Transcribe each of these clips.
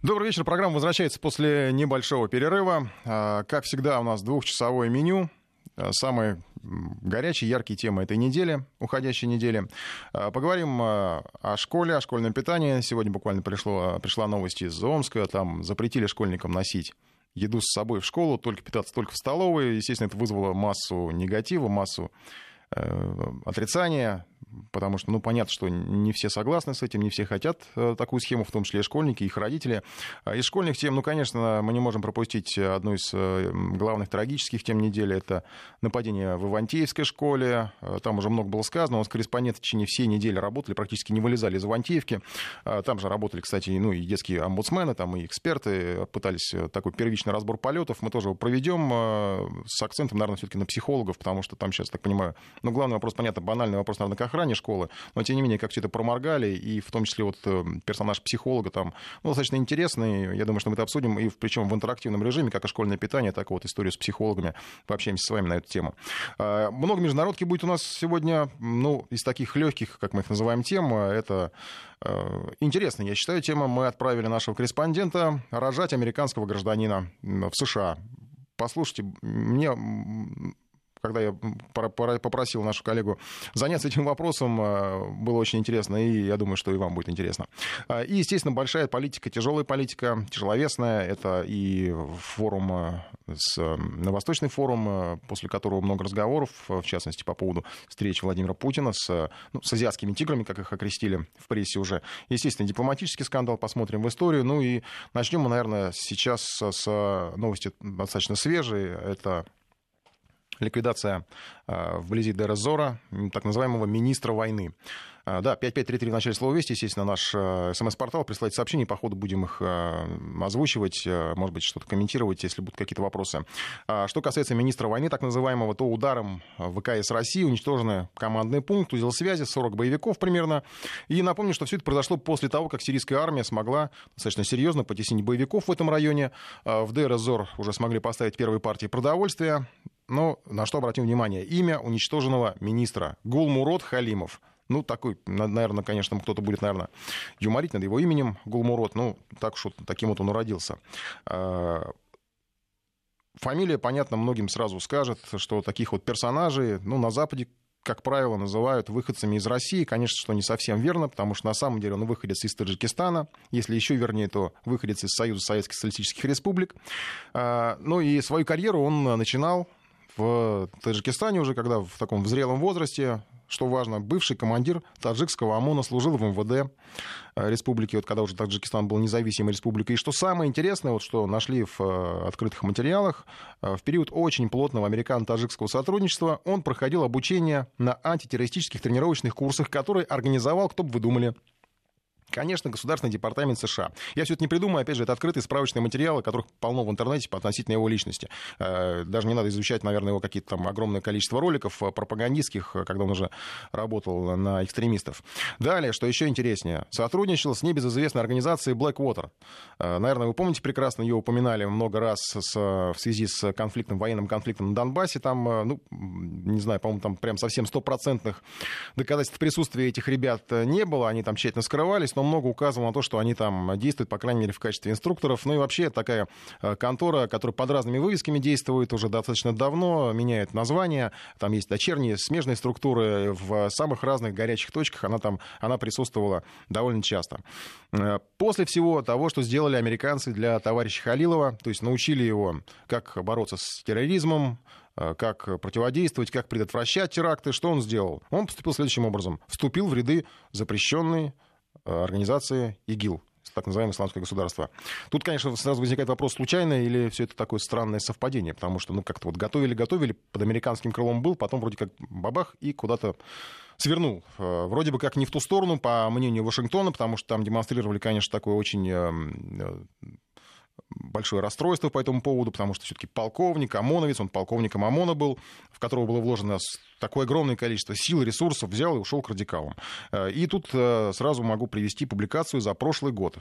Добрый вечер. Программа возвращается после небольшого перерыва. А, как всегда, у нас двухчасовое меню. А, самые горячие, яркие темы этой недели, уходящей недели. А, поговорим о школе, о школьном питании. Сегодня буквально пришло, пришла новость из Омска. Там запретили школьникам носить еду с собой в школу, только питаться только в столовой. Естественно, это вызвало массу негатива, массу э, отрицания потому что, ну, понятно, что не все согласны с этим, не все хотят э, такую схему, в том числе и школьники, их родители. А из школьных тем, ну, конечно, мы не можем пропустить одну из э, главных трагических тем недели, это нападение в Ивантеевской школе, э, там уже много было сказано, у нас корреспонденты в течение всей недели работали, практически не вылезали из Ивантеевки, там же работали, кстати, ну, и детские омбудсмены, там и эксперты, пытались такой первичный разбор полетов, мы тоже его проведем с акцентом, наверное, все-таки на психологов, потому что там сейчас, так понимаю, ну, главный вопрос, понятно, банальный вопрос, наверное, охране, школы, но тем не менее, как все это проморгали, и в том числе вот э, персонаж психолога там ну, достаточно интересный, я думаю, что мы это обсудим, и причем в интерактивном режиме, как и школьное питание, так и вот историю с психологами, пообщаемся с вами на эту тему. А, много международки будет у нас сегодня, ну, из таких легких, как мы их называем, тем, это э, интересно, я считаю, тема, мы отправили нашего корреспондента рожать американского гражданина в США. Послушайте, мне когда я попросил нашу коллегу заняться этим вопросом, э, было очень интересно, и я думаю, что и вам будет интересно. А, и, естественно, большая политика, тяжелая политика, тяжеловесная. Это и форум, э, с, на Восточный форум, э, после которого много разговоров, в частности, по поводу встречи Владимира Путина с, ну, с азиатскими тиграми, как их окрестили в прессе уже. Естественно, дипломатический скандал, посмотрим в историю. Ну и начнем мы, наверное, сейчас с новости достаточно свежей. Это ликвидация а, вблизи Дерезора, так называемого министра войны. А, да, 5533 в начале слова «Вести», естественно, наш а, смс-портал. Присылайте сообщения, по ходу будем их озвучивать, может быть, что-то комментировать, если будут какие-то вопросы. Что касается министра войны, так называемого, то ударом ВКС России уничтожены командный пункт, узел связи, 40 боевиков примерно. И напомню, что все это произошло после того, как сирийская армия смогла достаточно серьезно потеснить боевиков в этом районе. В Дейр-Зор уже смогли поставить первые партии продовольствия. Но на что обратим внимание? Имя уничтоженного министра Гулмурод Халимов. Ну, такой, наверное, конечно, кто-то будет, наверное, юморить над его именем Гулмурод. Ну, так что таким вот он уродился. А, фамилия, понятно, многим сразу скажет, что таких вот персонажей, ну, на Западе, как правило, называют выходцами из России. Конечно, что не совсем верно, потому что на самом деле он выходец из Таджикистана, если еще вернее, то выходец из Союза Советских Социалистических Республик. А, ну и свою карьеру он начинал в Таджикистане уже, когда в таком зрелом возрасте, что важно, бывший командир таджикского ОМОНа служил в МВД э, республики, вот когда уже Таджикистан был независимой республикой. И что самое интересное, вот что нашли в э, открытых материалах, э, в период очень плотного американо-таджикского сотрудничества он проходил обучение на антитеррористических тренировочных курсах, которые организовал, кто бы вы думали, Конечно, Государственный департамент США. Я все это не придумаю, опять же, это открытые справочные материалы, которых полно в интернете по относительно его личности. Э, даже не надо изучать, наверное, его какие-то там огромное количество роликов э, пропагандистских, э, когда он уже работал на экстремистов. Далее, что еще интереснее, сотрудничал с небезызвестной организацией Blackwater. Наверное, вы помните прекрасно, ее упоминали много раз с, в связи с конфликтом, военным конфликтом на Донбассе. Там, ну, не знаю, по-моему, там прям совсем стопроцентных доказательств присутствия этих ребят не было, они там тщательно скрывались, но много указывало на то, что они там действуют, по крайней мере, в качестве инструкторов. Ну и вообще такая э, контора, которая под разными вывесками действует уже достаточно давно, меняет название. Там есть дочерние, смежные структуры в самых разных горячих точках. Она там она присутствовала довольно часто. Э, после всего того, что сделали американцы для товарища Халилова, то есть научили его, как бороться с терроризмом, э, как противодействовать, как предотвращать теракты, что он сделал? Он поступил следующим образом. Вступил в ряды запрещенной организации ИГИЛ, так называемое исламское государство. Тут, конечно, сразу возникает вопрос, случайно или все это такое странное совпадение, потому что, ну, как-то вот готовили-готовили, под американским крылом был, потом вроде как бабах и куда-то свернул. Э, вроде бы как не в ту сторону, по мнению Вашингтона, потому что там демонстрировали, конечно, такое очень э, большое расстройство по этому поводу, потому что все-таки полковник, ОМОНовец, он полковником ОМОНа был, в которого было вложено такое огромное количество сил, ресурсов, взял и ушел к радикалам. Э, и тут э, сразу могу привести публикацию за прошлый год.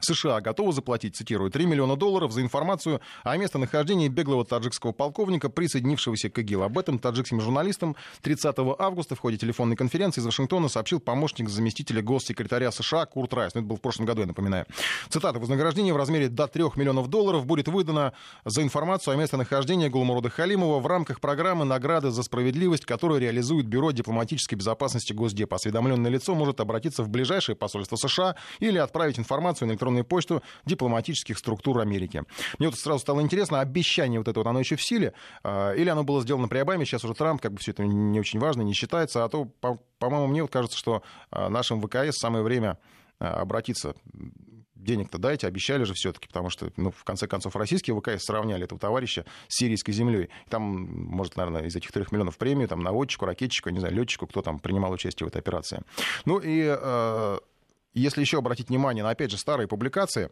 США готовы заплатить, цитирую, 3 миллиона долларов за информацию о местонахождении беглого таджикского полковника, присоединившегося к ИГИЛ. Об этом таджикским журналистам 30 августа в ходе телефонной конференции из Вашингтона сообщил помощник заместителя госсекретаря США Курт Райс. Ну, это был в прошлом году, я напоминаю. Цитата. Вознаграждение в размере до 3 миллионов долларов будет выдано за информацию о местонахождении Гулмурода Халимова в рамках программы «Награды за справедливость», которую реализует Бюро дипломатической безопасности Госдепа. Осведомленное лицо может обратиться в ближайшее посольство США или отправить информацию на электронную электронную почту дипломатических структур Америки. Мне вот сразу стало интересно, обещание вот это вот, оно еще в силе, а, или оно было сделано при Обаме, сейчас уже Трамп, как бы все это не очень важно, не считается, а то, по-моему, мне вот кажется, что а, нашим ВКС самое время а, обратиться денег-то дайте, обещали же все-таки, потому что, ну, в конце концов, российские ВКС сравняли этого товарища с сирийской землей. Там, может, наверное, из этих трех миллионов премию, там, наводчику, ракетчику, не знаю, летчику, кто там принимал участие в этой операции. Ну и э, если еще обратить внимание на, опять же, старые публикации,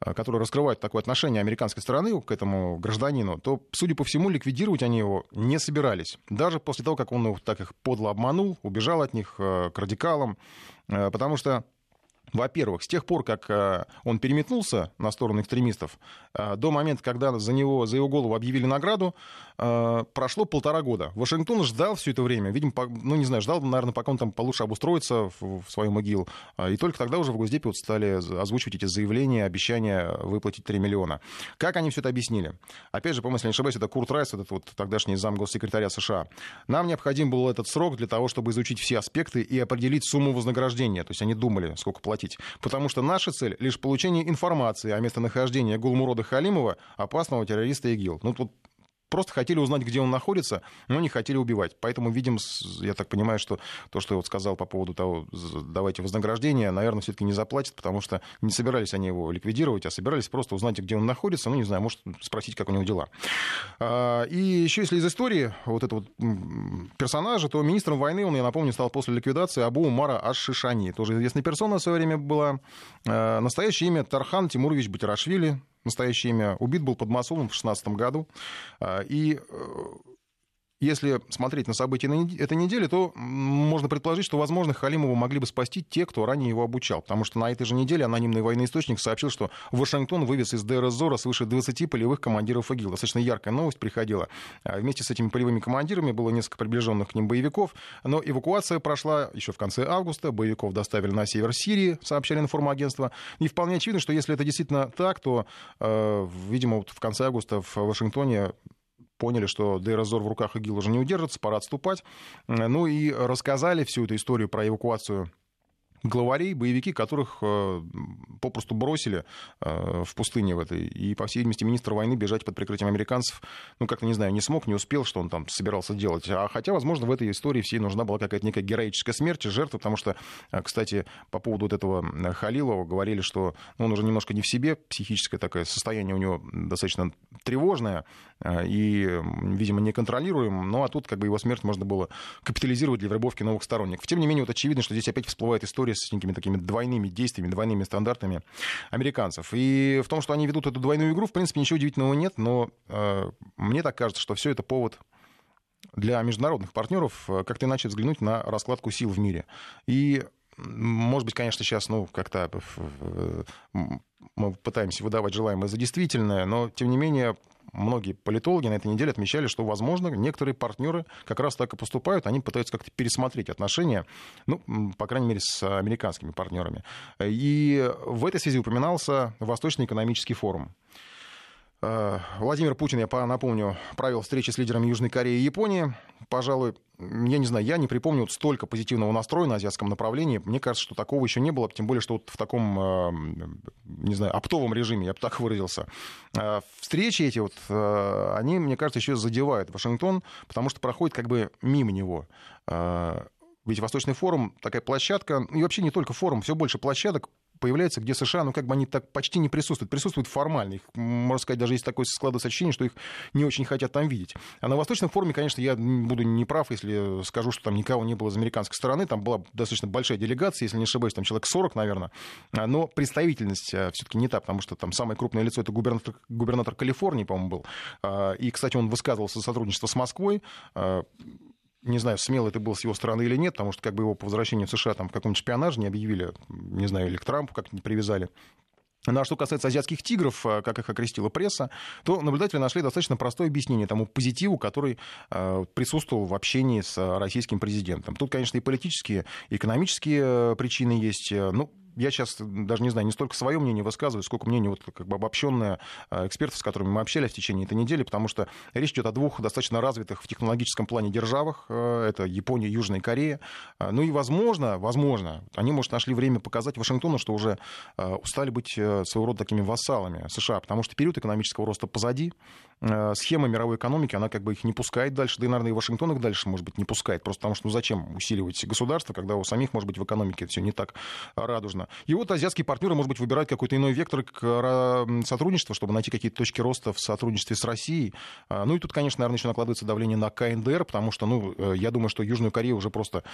э, которые раскрывают такое отношение американской стороны к этому гражданину, то, судя по всему, ликвидировать они его не собирались. Даже после того, как он так их подло обманул, убежал от них э, к радикалам, э, потому что во-первых, с тех пор, как он переметнулся на сторону экстремистов, до момента, когда за, него, за его голову объявили награду, э, прошло полтора года. Вашингтон ждал все это время, видимо, ну, не знаю, ждал, наверное, пока он там получше обустроится в, в свою могилу. И только тогда уже в Госдепе вот стали озвучивать эти заявления, обещания выплатить 3 миллиона. Как они все это объяснили? Опять же, по если не ошибаюсь, это Курт Райс, этот вот тогдашний зам госсекретаря США. Нам необходим был этот срок для того, чтобы изучить все аспекты и определить сумму вознаграждения. То есть они думали, сколько платить. Потому что наша цель — лишь получение информации о местонахождении Гулмурода Халимова, опасного террориста ИГИЛ. Ну, тут просто хотели узнать, где он находится, но не хотели убивать. Поэтому, видим, я так понимаю, что то, что я вот сказал по поводу того, давайте вознаграждение, наверное, все-таки не заплатят, потому что не собирались они его ликвидировать, а собирались просто узнать, где он находится, ну, не знаю, может, спросить, как у него дела. А, и еще, если из истории вот этого персонажа, то министром войны он, я напомню, стал после ликвидации Абу Умара Аш-Шишани. Тоже известная персона в свое время была. А, настоящее имя Тархан Тимурович Батирашвили, настоящее имя. Убит был под Масулом в 16 году. А, и э, если смотреть на события этой недели, то можно предположить, что, возможно, Халимова могли бы спасти те, кто ранее его обучал. Потому что на этой же неделе анонимный военный источник сообщил, что Вашингтон вывез из ДР Зора свыше 20 полевых командиров ИГИЛ. Достаточно яркая новость приходила. А вместе с этими полевыми командирами было несколько приближенных к ним боевиков. Но эвакуация прошла еще в конце августа. Боевиков доставили на север Сирии, сообщали информагентства. И вполне очевидно, что если это действительно так, то, э, видимо, вот в конце августа в Вашингтоне поняли, что Дейрозор в руках ИГИЛ уже не удержится, пора отступать. Ну и рассказали всю эту историю про эвакуацию главарей, боевики, которых э, попросту бросили э, в пустыне в этой. И, по всей видимости, министр войны бежать под прикрытием американцев, ну, как-то, не знаю, не смог, не успел, что он там собирался делать. А хотя, возможно, в этой истории всей нужна была какая-то некая героическая смерть, жертва, потому что, э, кстати, по поводу вот этого Халилова говорили, что ну, он уже немножко не в себе, психическое такое состояние у него достаточно тревожное и, видимо, неконтролируем. Ну, а тут как бы его смерть можно было капитализировать для вербовки новых сторонников. Тем не менее, вот очевидно, что здесь опять всплывает история история с некими такими двойными действиями, двойными стандартами американцев. И в том, что они ведут эту двойную игру, в принципе, ничего удивительного нет, но э, мне так кажется, что все это повод для международных партнеров э, как-то иначе взглянуть на раскладку сил в мире. И может быть, конечно, сейчас, ну, как-то э, мы пытаемся выдавать желаемое за действительное, но, тем не менее, многие политологи на этой неделе отмечали, что, возможно, некоторые партнеры как раз так и поступают, они пытаются как-то пересмотреть отношения, ну, по крайней мере, с американскими партнерами. И в этой связи упоминался Восточный экономический форум. Э, Владимир Путин, я напомню, провел встречи с лидерами Южной Кореи и Японии. Пожалуй, я не знаю, я не припомню вот столько позитивного настроя на азиатском направлении. Мне кажется, что такого еще не было, тем более, что вот в таком, э, не знаю, оптовом режиме, я бы так выразился. Э, встречи эти вот, они, мне кажется, еще задевают Вашингтон, потому что проходит как бы мимо него. Ведь Восточный форум такая площадка, и вообще не только форум, все больше площадок появляется, где США, ну, как бы они так почти не присутствуют. Присутствуют формально. Их, можно сказать, даже есть такое складывается ощущение, что их не очень хотят там видеть. А на Восточном форуме, конечно, я буду не прав, если скажу, что там никого не было из американской стороны. Там была достаточно большая делегация, если не ошибаюсь, там человек 40, наверное. А, но представительность а, все-таки не та, потому что там самое крупное лицо это губернатор, губернатор Калифорнии, по-моему, был. А, и, кстати, он высказывался за сотрудничество с Москвой не знаю, смело это было с его стороны или нет, потому что как бы его по возвращению в США там в каком-нибудь шпионаже не объявили, не знаю, или к Трампу как-нибудь привязали. Ну а что касается азиатских тигров, э, как их окрестила пресса, то наблюдатели нашли достаточно простое объяснение тому позитиву, который э, присутствовал в общении с российским президентом. Тут, конечно, и политические, и экономические э, причины есть. Ну, я сейчас даже не знаю, не столько свое мнение высказываю, сколько мнение вот как бы обобщенное э, экспертов, с которыми мы общались в течение этой недели, потому что речь идет о двух достаточно развитых в технологическом плане державах. Э, это Япония и Южная Корея. Э, ну и, возможно, возможно, они, может, нашли время показать Вашингтону, что уже устали быть своего рода такими вассалами США, потому что период экономического роста позади, схема мировой экономики, она как бы их не пускает дальше, да и, наверное, и Вашингтон их дальше, может быть, не пускает, просто потому что ну, зачем усиливать государство, когда у самих, может быть, в экономике все не так радужно. И вот азиатские партнеры, может быть, выбирают какой-то иной вектор к сотрудничеству, чтобы найти какие-то точки роста в сотрудничестве с Россией. А, ну и тут, конечно, наверное, еще накладывается давление на КНДР, потому что, ну, э, я думаю, что Южную Корею уже просто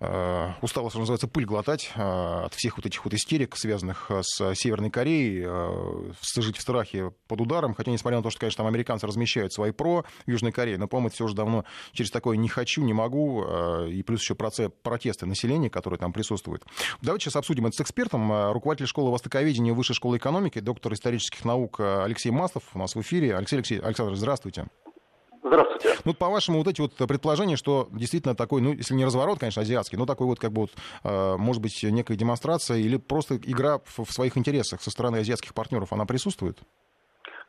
э, устала, что называется, пыль глотать э, от всех вот этих вот истерик, связанных с Северной Кореей, э, жить в страхе под ударом, хотя, несмотря на то, что, конечно, там американцы размещают свои про Южной Кореи, но, по-моему, это все уже давно через такое «не хочу, не могу», и плюс еще протесты населения, которые там присутствуют. Давайте сейчас обсудим это с экспертом экспертом, э, руководитель школы востоковедения Высшей школы экономики, доктор исторических наук э, Алексей Маслов у нас в эфире. Алексей Алексей Александрович, здравствуйте. Здравствуйте. Ну, по-вашему, вот эти вот предположения, что действительно такой, ну, если не разворот, конечно, азиатский, но такой вот, как бы, вот, э, может быть, некая демонстрация или просто игра в своих интересах со стороны азиатских партнеров, она присутствует?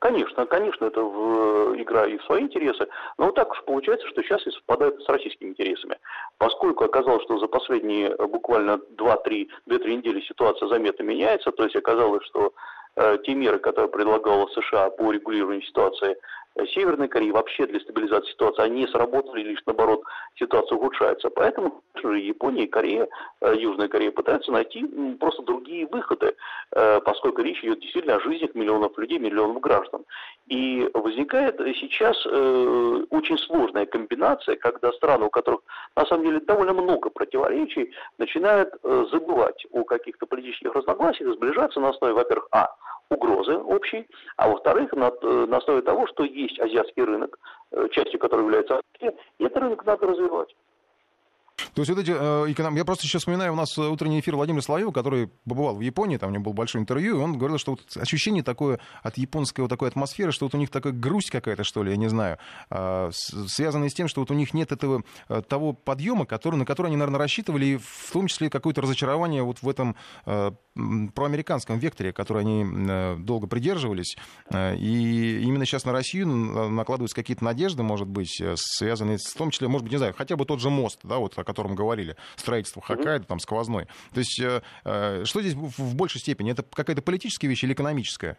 Конечно, конечно, это в, игра и в свои интересы, но вот так уж получается, что сейчас и совпадает с российскими интересами. Поскольку оказалось, что за последние э, буквально 2-3 недели ситуация заметно меняется, то есть оказалось, что э, те меры, которые предлагала США по регулированию ситуации Северной Кореи вообще для стабилизации ситуации, они сработали, лишь наоборот ситуация ухудшается. Поэтому, Япония и Корея, э, Южная Корея пытаются найти просто другие выходы, э, поскольку речь идет действительно о жизнях миллионов людей, миллионов граждан. И возникает сейчас э, очень сложная комбинация, когда страны, у которых на самом деле довольно много противоречий, начинают забывать о каких-то политических разногласиях и сближаться на основе, во-первых, а, угрозы общей, а во-вторых, на, э, на основе того, что есть азиатский рынок, э, частью которого является и этот рынок надо развивать. То есть вот эти э, эконом... Я просто сейчас вспоминаю, у нас утренний эфир Владимира Соловьева, который побывал в Японии, там у него было большое интервью, и он говорил, что вот ощущение такое от японской вот такой атмосферы, что вот у них такая грусть какая-то, что ли, я не знаю, э, связанная с тем, что вот у них нет этого э, того подъема, который, на который они, наверное, рассчитывали, и в том числе какое-то разочарование вот в этом э, проамериканском векторе, который они э, долго придерживались. Э, и именно сейчас на Россию накладываются какие-то надежды, может быть, э, связанные с в том числе, может быть, не знаю, хотя бы тот же мост, да, вот котором говорили, строительство Хоккайдо, там, сквозной. То есть э, э, что здесь в большей степени? Это какая-то политическая вещь или экономическая?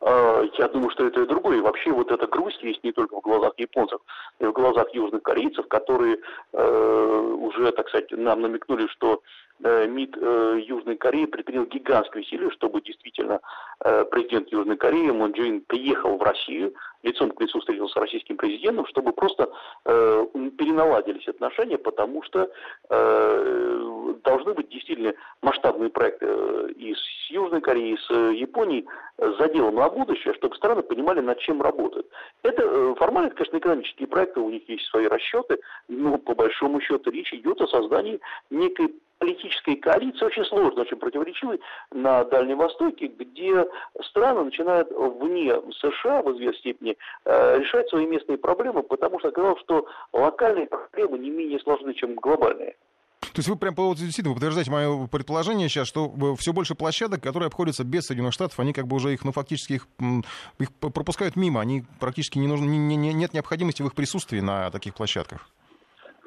А, я думаю, что это и другое. И вообще вот эта грусть есть не только в глазах японцев, но и в глазах южных корейцев, которые э, уже, так сказать, нам намекнули, что МИД э, Южной Кореи предпринял гигантские усилия, чтобы действительно э, президент Южной Кореи Мон Джин приехал в Россию, лицом к лицу встретился с российским президентом, чтобы просто э, переналадились отношения, потому что э, должны быть действительно масштабные проекты э, и с Южной Кореей, и с Японией э, за делом на будущее, чтобы страны понимали, над чем работают. Это э, формально, конечно, экономические проекты, у них есть свои расчеты, но по большому счету речь идет о создании некой политической коалиции, очень сложной, очень противоречивой на Дальнем Востоке, где страны начинают вне США в известной степени э, решать свои местные проблемы, потому что оказалось, что локальные проблемы не менее сложны, чем глобальные. То есть вы прям действительно подтверждаете мое предположение сейчас, что все больше площадок, которые обходятся без Соединенных Штатов, они как бы уже их, ну, фактически их, их пропускают мимо, они практически не нужны, не, не, нет необходимости в их присутствии на таких площадках.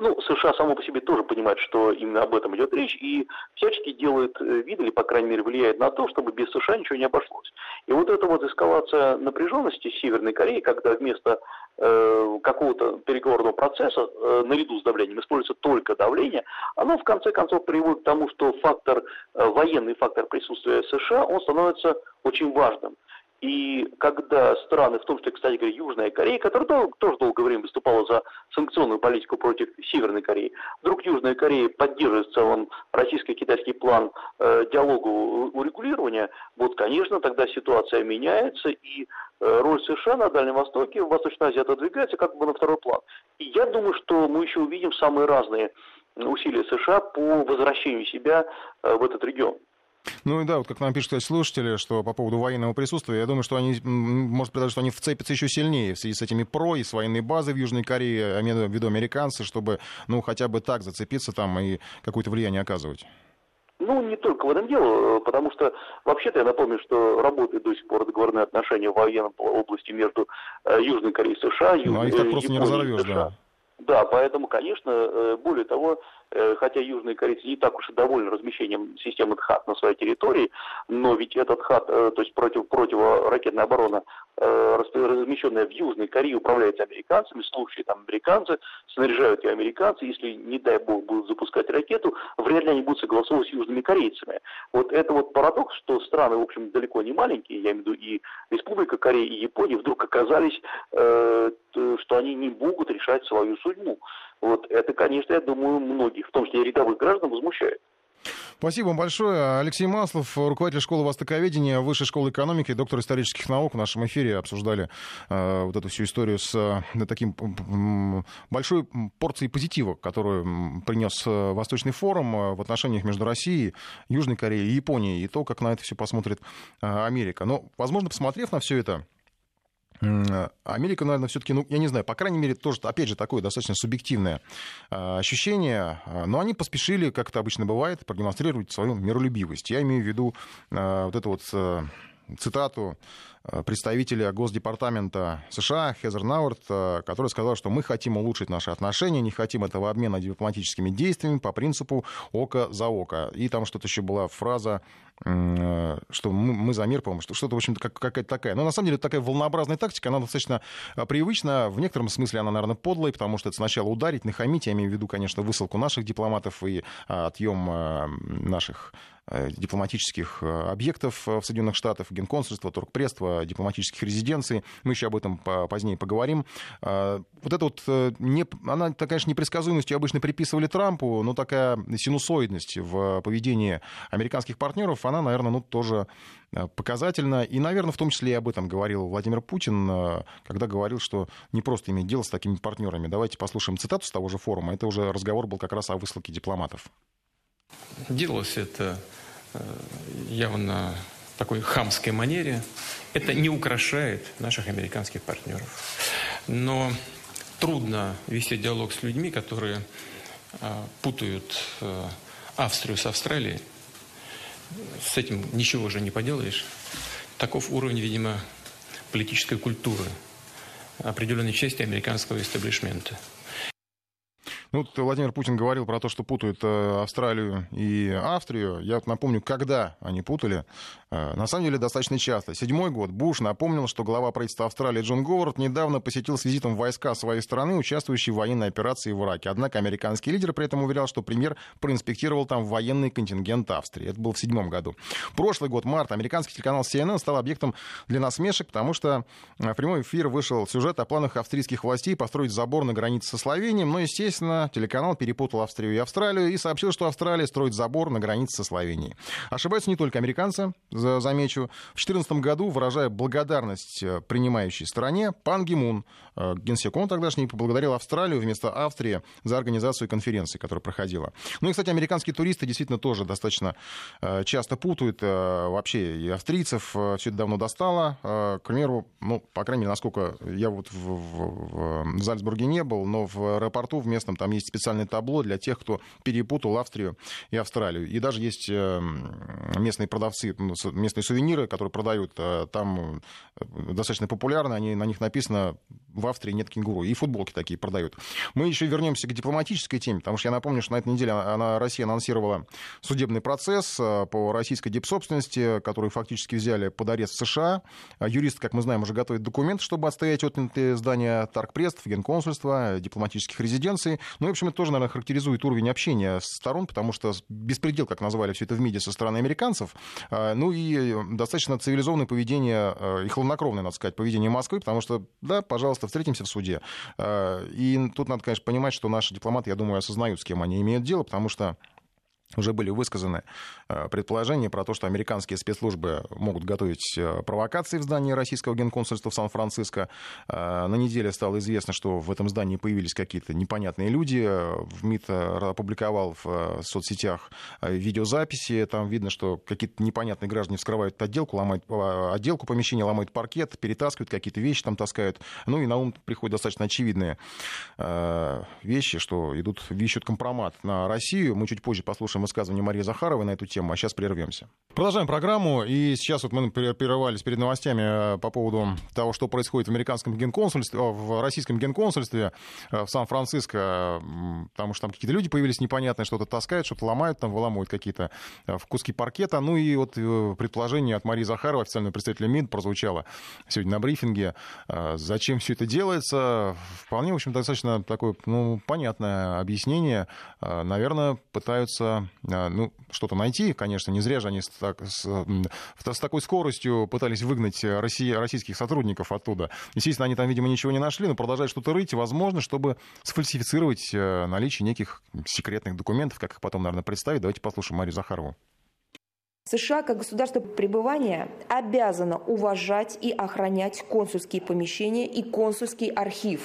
Ну, США само по себе тоже понимает, что именно об этом идет речь, и всячески делает э, вид, или, по крайней мере, влияет на то, чтобы без США ничего не обошлось. И вот эта вот эскалация напряженности Северной Кореи, когда вместо э, какого-то переговорного процесса э, наряду с давлением используется только давление, оно в конце концов приводит к тому, что фактор, военный фактор присутствия США, он становится очень важным. И когда страны, в том числе, кстати говоря, Южная Корея, которая тоже долгое время выступала за санкционную политику против Северной Кореи, вдруг Южная Корея поддерживает в целом российско-китайский план э, диалога урегулирования, вот, конечно, тогда ситуация меняется, и э, роль США на Дальнем Востоке, в Восточной Азии отодвигается как бы на второй план. И я думаю, что мы еще увидим самые разные усилия США по возвращению себя э, в этот регион. Ну и да, вот как нам пишут слушатели, что по поводу военного присутствия, я думаю, что они, может быть, что они вцепятся еще сильнее в связи с этими ПРО и с военной базой в Южной Корее, а ввиду американцы, чтобы, ну, хотя бы так зацепиться там и какое-то влияние оказывать. Ну, не только в этом дело, потому что, вообще-то, я напомню, что работают до сих пор договорные отношения в военной области между э, Южной Кореей и США, Южной, ну, а их так просто Японией не разорвешь, да. Да, поэтому, конечно, э, более того, Э, хотя южные корейцы не так уж и довольны размещением системы ТХАТ на своей территории, но ведь этот ХАТ, э, то есть против, противоракетная оборона, э, размещенная в Южной Корее, управляется американцами, слушают там американцы, снаряжают ее американцы, если, не дай бог, будут запускать ракету, вряд ли они будут согласовывать с южными корейцами. Вот это вот парадокс, что страны, в общем, далеко не маленькие, я имею в виду и Республика Корея, и Япония, вдруг оказались, что они не могут решать свою судьбу. Вот это, конечно, я думаю, многих, в том числе и рядовых граждан, возмущает. Спасибо вам большое. Алексей Маслов, руководитель школы востоковедения, Высшей школы экономики, доктор исторических наук. В нашем эфире обсуждали э, вот эту всю историю с э, таким э, большой порцией позитива, которую принес э, Восточный форум э, в отношениях между Россией, Южной Кореей и Японией, и то, как на это все посмотрит э, Америка. Но, возможно, посмотрев на все это, Америка, наверное, все-таки, ну, я не знаю, по крайней мере, тоже, опять же, такое достаточно субъективное а, ощущение, а, но они поспешили, как это обычно бывает, продемонстрировать свою миролюбивость. Я имею в виду а, вот эту вот цитату Э, представителя Госдепартамента США Хезер Науэрт, э, который сказал, что мы хотим улучшить наши отношения, не хотим этого обмена дипломатическими действиями по принципу око за око. И там что-то еще была фраза, э, что мы, за мир, по-моему, что что-то, в общем-то, как, какая-то такая. Но на самом деле такая волнообразная тактика, она достаточно привычна. В некотором смысле она, наверное, подлая, потому что это сначала ударить, нахамить. Я имею в виду, конечно, высылку наших дипломатов и отъем наших дипломатических объектов в Соединенных Штатах, генконсульства, торгпредства, дипломатических резиденций. Мы еще об этом позднее поговорим. Вот это вот, э, не, она, конечно, непредсказуемостью обычно приписывали Трампу, но такая синусоидность в поведении американских партнеров, она, наверное, ну, тоже э, показательна. И, наверное, в том числе и об этом говорил Владимир Путин, э, когда говорил, что не просто иметь дело с такими партнерами. Давайте послушаем цитату с того же форума. Это уже разговор был как раз о высылке дипломатов. Делалось это явно такой хамской манере. Это не украшает наших американских партнеров. Но трудно вести диалог с людьми, которые а, путают а, Австрию с Австралией. С этим ничего же не поделаешь. Таков уровень, видимо, политической культуры определенной части американского истеблишмента. Ну, вот Владимир Путин говорил про то, что путают э, Австралию и Австрию. Я напомню, когда они путали. Э, на самом деле, достаточно часто. Седьмой год. Буш напомнил, что глава правительства Австралии Джон Говард недавно посетил с визитом войска своей страны, участвующие в военной операции в Ираке. Однако американский лидер при этом уверял, что премьер проинспектировал там военный контингент Австрии. Это было в седьмом году. Прошлый год, март, американский телеканал CNN стал объектом для насмешек, потому что в прямой эфир вышел сюжет о планах австрийских властей построить забор на границе со Словенией. Но, естественно, телеканал перепутал Австрию и Австралию и сообщил, что Австралия строит забор на границе со Словенией. Ошибаются не только американцы, замечу. В 2014 году, выражая благодарность э, принимающей стране, Пан Гимун, э, генсек ООН тогдашний, поблагодарил Австралию вместо Австрии за организацию конференции, которая проходила. Ну и, кстати, американские туристы действительно тоже достаточно э, часто путают. Вообще и австрийцев все это давно достало. К примеру, ну, по крайней мере, насколько я вот в, в, в Зальцбурге не был, но в аэропорту в местном там есть специальное табло для тех, кто перепутал Австрию и Австралию. И даже есть эм, местные продавцы, ну, местные сувениры, которые продают э, там э, достаточно популярны. Они, на них написано «В Австрии нет кенгуру». И футболки такие продают. Мы еще вернемся к дипломатической теме, потому что я напомню, что на этой неделе она, Россия анонсировала судебный процесс э, по российской дипсобственности, который фактически взяли под арест США. Юрист, как мы знаем, уже готовит документ, чтобы отстоять отнятые здания торгпредств, генконсульства, дипломатических резиденций. Ну в общем, это тоже, наверное, характеризует уровень общения сторон, потому что беспредел, как назвали все это в МИДе со стороны американцев, а, ну и достаточно цивилизованное поведение а, и хладнокровное, надо сказать, поведение Москвы, потому что, да, пожалуйста, встретимся в суде. А, и тут надо, конечно, понимать, что наши дипломаты, я думаю, осознают, с кем они имеют дело, потому что уже были высказаны э, предположения про то, что американские спецслужбы могут готовить э, провокации в здании российского генконсульства в Сан-Франциско. Э, на неделе стало известно, что в этом здании появились какие-то непонятные люди. В МИД опубликовал в соцсетях видеозаписи. Там видно, что какие-то непонятные граждане вскрывают отделку, ломают отделку помещения, ломают паркет, перетаскивают какие-то вещи там таскают. Ну и на ум приходят достаточно очевидные вещи, что идут, ищут компромат на Россию. Мы чуть позже послушаем высказывание Марии Захаровой на эту тему, а сейчас прервемся. Продолжаем программу, и сейчас вот мы прерывались перед новостями э, по поводу того, что происходит в американском генконсульстве, в российском генконсульстве э, в Сан-Франциско, потому что там какие-то люди появились непонятные, что-то таскают, что-то ломают, там выламывают какие-то э, куски паркета. Ну и вот предположение от Марии Захаровой, официального представителя МИД, прозвучало сегодня на брифинге. Зачем все это делается? Вполне, в общем, достаточно такое, ну, понятное объяснение. Наверное, пытаются ну, что-то найти, конечно, не зря же они с, так, с, с такой скоростью пытались выгнать Россия, российских сотрудников оттуда. Естественно, они там, видимо, ничего не нашли, но продолжают что-то рыть, возможно, чтобы сфальсифицировать э, наличие неких секретных документов, как их потом, наверное, представить. Давайте послушаем Марию Захарову. США как государство пребывания обязано уважать и охранять консульские помещения и консульский архив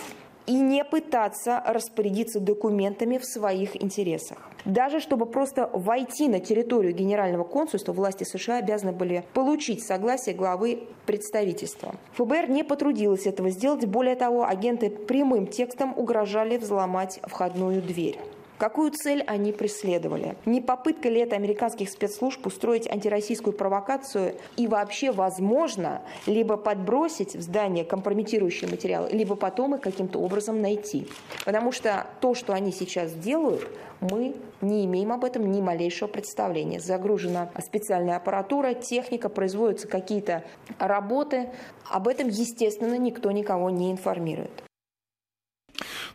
и не пытаться распорядиться документами в своих интересах. Даже чтобы просто войти на территорию Генерального консульства, власти США обязаны были получить согласие главы представительства. ФБР не потрудилось этого сделать. Более того, агенты прямым текстом угрожали взломать входную дверь. Какую цель они преследовали? Не попытка ли это американских спецслужб устроить антироссийскую провокацию и вообще, возможно, либо подбросить в здание компрометирующие материалы, либо потом их каким-то образом найти? Потому что то, что они сейчас делают, мы не имеем об этом ни малейшего представления. Загружена специальная аппаратура, техника, производятся какие-то работы. Об этом, естественно, никто никого не информирует.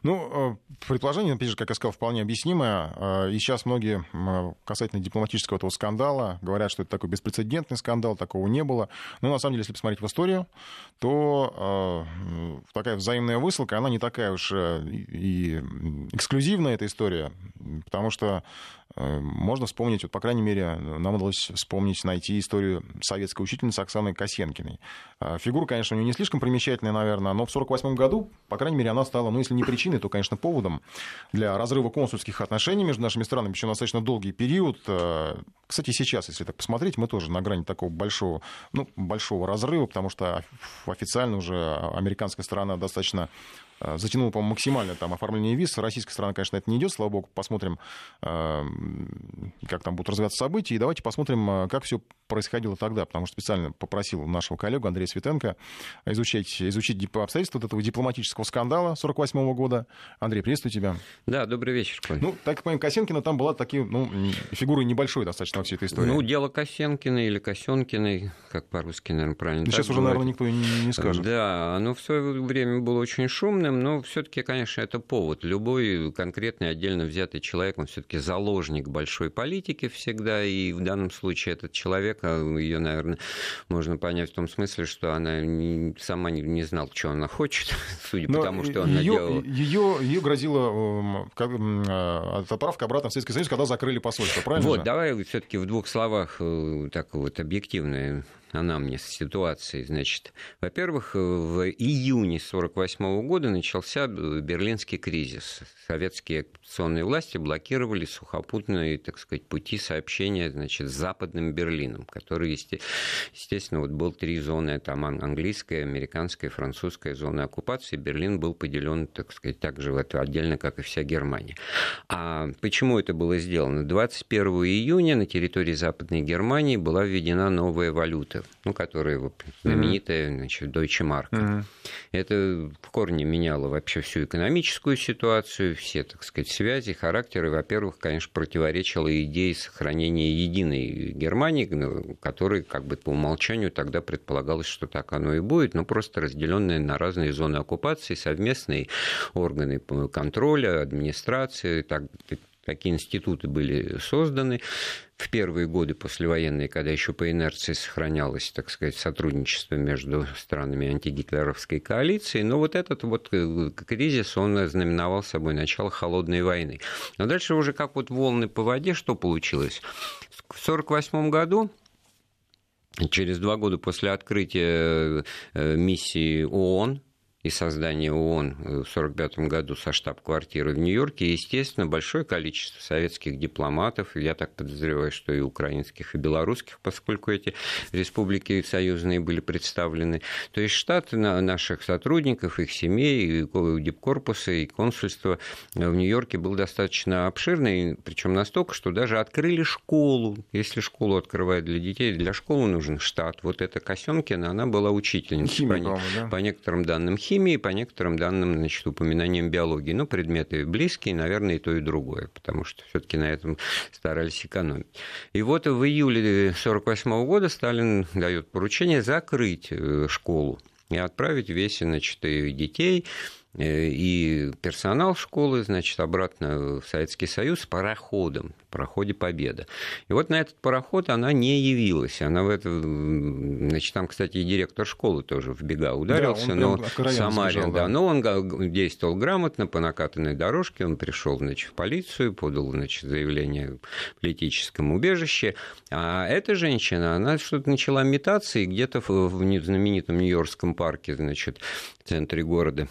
Ну, э, предположение, опять же, как я сказал, вполне объяснимое. Э, и сейчас многие касательно дипломатического этого скандала говорят, что это такой беспрецедентный скандал, такого не было. Но на самом деле, если посмотреть в историю, то э, такая взаимная высылка, она не такая уж и эксклюзивная, эта история. Потому что можно вспомнить, вот, по крайней мере, нам удалось вспомнить, найти историю советской учительницы Оксаны Косенкиной. Фигура, конечно, у нее не слишком примечательная, наверное, но в 1948 году, по крайней мере, она стала, ну, если не причиной, то, конечно, поводом для разрыва консульских отношений между нашими странами еще достаточно долгий период. Э, кстати, сейчас, если так посмотреть, мы тоже на грани такого большого, ну, большого разрыва, потому что официально уже американская сторона достаточно затянуло, по-моему, максимально там оформление виз. Российская сторона, конечно, это не идет, слава богу. Посмотрим, э, как там будут развиваться события. И давайте посмотрим, э, как все происходило тогда, потому что специально попросил нашего коллегу Андрея Светенко изучить, изучить обстоятельства вот этого дипломатического скандала 48 года. Андрей, приветствую тебя. Да, добрый вечер, Коль. Ну, так как понимаем, Косенкина там была такие, ну, фигуры небольшой достаточно во всей этой истории. Ну, дело Косенкиной или Косенкиной, как по-русски, наверное, правильно. Сейчас уже, наверное, никто не, не скажет. Да, оно в свое время было очень шумным, правильным, но все-таки, конечно, это повод. Любой конкретный отдельно взятый человек, он все-таки заложник большой политики всегда, и в данном случае этот человек, а, ее, наверное, можно понять в том смысле, что она не, сама не, не знала, что она хочет, судя по тому, что она делала. Ее, ее грозила как, а, отправка обратно в Советский Союз, когда закрыли посольство, правильно? Вот, же? давай все-таки в двух словах э, так вот объективное анамнез ситуации. Значит, во-первых, в июне 1948 года начался Берлинский кризис. Советские оккупационные власти блокировали сухопутные, так сказать, пути сообщения значит, с Западным Берлином, который, естественно, вот был три зоны, там английская, американская, французская зона оккупации. Берлин был поделен, так сказать, так же отдельно, как и вся Германия. А почему это было сделано? 21 июня на территории Западной Германии была введена новая валюта ну, которая знаменитая, значит, Deutsche. Mm-hmm. Это в корне меняло вообще всю экономическую ситуацию, все, так сказать, связи, характеры. Во-первых, конечно, противоречило идее сохранения единой Германии, ну, которой как бы по умолчанию тогда предполагалось, что так оно и будет, но просто разделенная на разные зоны оккупации, совместные органы контроля, администрации, так, Такие институты были созданы в первые годы послевоенные, когда еще по инерции сохранялось, так сказать, сотрудничество между странами антигитлеровской коалиции. Но вот этот вот э, кризис, он знаменовал собой начало холодной войны. Но дальше уже как вот волны по воде, что получилось? В 1948 году через два года после открытия э, миссии ООН и создания ООН в 1945 году со штаб-квартиры в Нью-Йорке, естественно, большое количество советских дипломатов, я так подозреваю, что и украинских, и белорусских, поскольку эти республики союзные были представлены. То есть штаты наших сотрудников, их семей, и дипкорпуса, и консульства в Нью-Йорке был достаточно обширный, причем настолько, что даже открыли школу. Если школу открывают для детей, для школы нужен штат. Вот эта Косенкина, она была учительницей, Химия, по, да? по некоторым данным, химии, по некоторым данным, значит, упоминанием биологии. Ну, предметы близкие, наверное, и то, и другое, потому что все-таки на этом старались экономить. И вот в июле 1948 года Сталин дает поручение закрыть э, школу и отправить весь, значит, детей э, и персонал школы, значит, обратно в Советский Союз пароходом пароходе «Победа». И вот на этот пароход она не явилась. Она в это... Значит, там, кстати, и директор школы тоже в бега ударился, да, но Самарин, сбежал, да. да. Но он действовал грамотно по накатанной дорожке. Он пришел, значит, в полицию, подал, значит, заявление в политическом убежище. А эта женщина, она что-то начала метаться, и где-то в знаменитом Нью-Йоркском парке, значит, в центре города,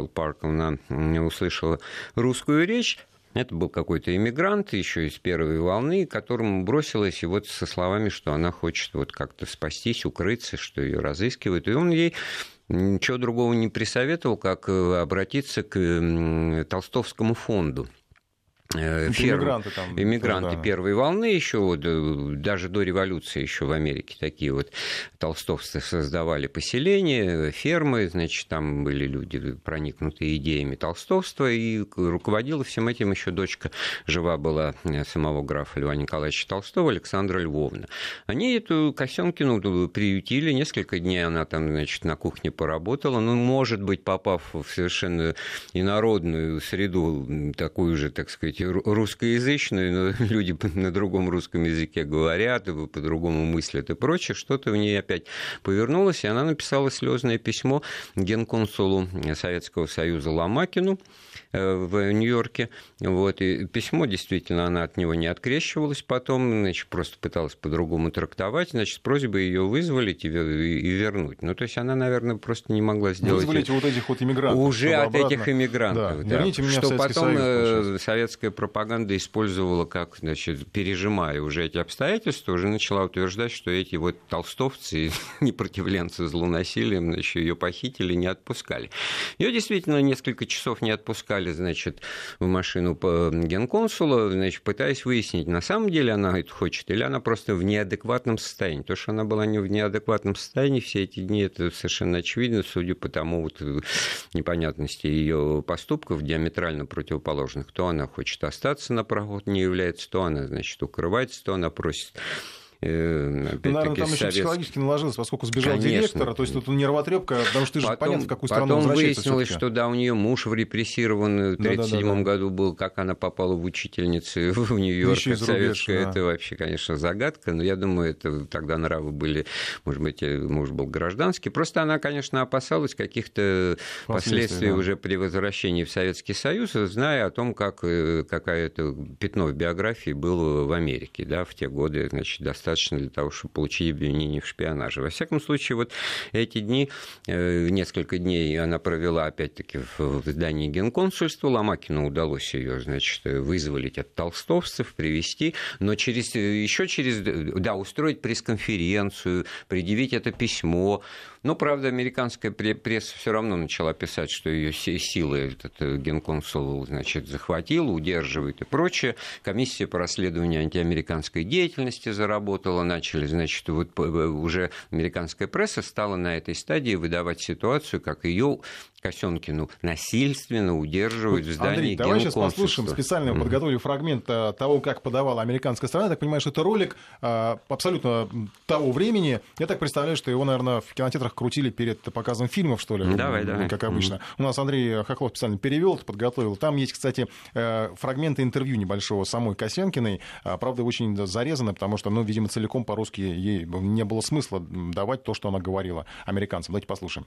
Централ Парк, она услышала русскую речь, это был какой-то иммигрант еще из первой волны, которому бросилась и вот со словами, что она хочет вот как-то спастись, укрыться, что ее разыскивают. И он ей ничего другого не присоветовал, как э, обратиться к Толстовскому фонду ферм, иммигранты, там, иммигранты да. первой волны еще, вот, э, даже до революции еще в Америке такие вот толстовцы создавали поселения, фермы, значит, там были люди, проникнутые идеями толстовства, и руководила всем этим еще дочка, жива была э, самого графа Льва Николаевича Толстого, Александра Львовна. Они эту Косенкину приютили, несколько дней она там, значит, на кухне поработала, ну, может быть, попав в совершенно инородную среду, такую же, так сказать, русскоязычную, но люди на другом русском языке говорят, по-другому мыслят и прочее, что-то в ней опять повернулось, и она написала слезное письмо генконсулу Советского Союза Ломакину, в Нью-Йорке. Вот, и письмо, действительно, она от него не открещивалась потом, значит, просто пыталась по-другому трактовать, значит, с просьбой ее вызволить и вернуть. Ну, то есть она, наверное, просто не могла сделать... Вызволите вот этих вот иммигрантов. Уже от обратно... этих иммигрантов, да. да. Верните меня что потом э, Союз, советская пропаганда использовала как, значит, пережимая уже эти обстоятельства, уже начала утверждать, что эти вот толстовцы, непротивленцы злонасилием, значит, ее похитили, не отпускали. Ее действительно несколько часов не отпускали сажали, значит, в машину по генконсула, значит, пытаясь выяснить, на самом деле она это хочет, или она просто в неадекватном состоянии. То, что она была не в неадекватном состоянии все эти дни, это совершенно очевидно, судя по тому вот непонятности ее поступков, диаметрально противоположных. То она хочет остаться на проход, не является, то она, значит, укрывается, то она просит Э, наверное, там еще психологически наложилось, поскольку сбежал Конечно. директор, то есть тут нервотрепка, потому что ты потом, же понятно, в какую страну Потом выяснилось, что да, у нее муж репрессирован в 1937 да, да, да, году был, как она попала в учительницы в Нью-Йорк, советская, да. это вообще, конечно, загадка, но я думаю, это тогда нравы были, может быть, муж был гражданский, просто она, конечно, опасалась каких-то последствий да. уже при возвращении в Советский Союз, зная о том, как э, какая-то пятно в биографии было в Америке, да, в те годы, значит, достаточно достаточно для того, чтобы получить обвинение в шпионаже. Во всяком случае, вот эти дни, э, несколько дней она провела опять-таки в здании генконсульства. Ломакину удалось ее, значит, вызволить от толстовцев, привести, но через, еще через, да, устроить пресс-конференцию, предъявить это письмо, но, правда, американская пресса все равно начала писать, что ее силы этот э, генконсул значит, захватил, удерживает и прочее. Комиссия по расследованию антиамериканской деятельности заработала, начали, значит, вот уже американская пресса стала на этой стадии выдавать ситуацию, как ее Косенкину насильственно удерживают в здании Андрей, давай сейчас послушаем. Специально mm-hmm. подготовили фрагмент того, как подавала американская сторона. Я так понимаю, что это ролик э, абсолютно того времени. Я так представляю, что его, наверное, в кинотеатрах крутили перед показом фильмов, что ли. Давай, давай. Как обычно. Mm-hmm. У нас Андрей Хохлов специально перевел, подготовил. Там есть, кстати, э, фрагменты интервью небольшого самой Косенкиной. Правда, очень зарезаны, потому что, ну, видимо, целиком по-русски ей не было смысла давать то, что она говорила американцам. Давайте послушаем.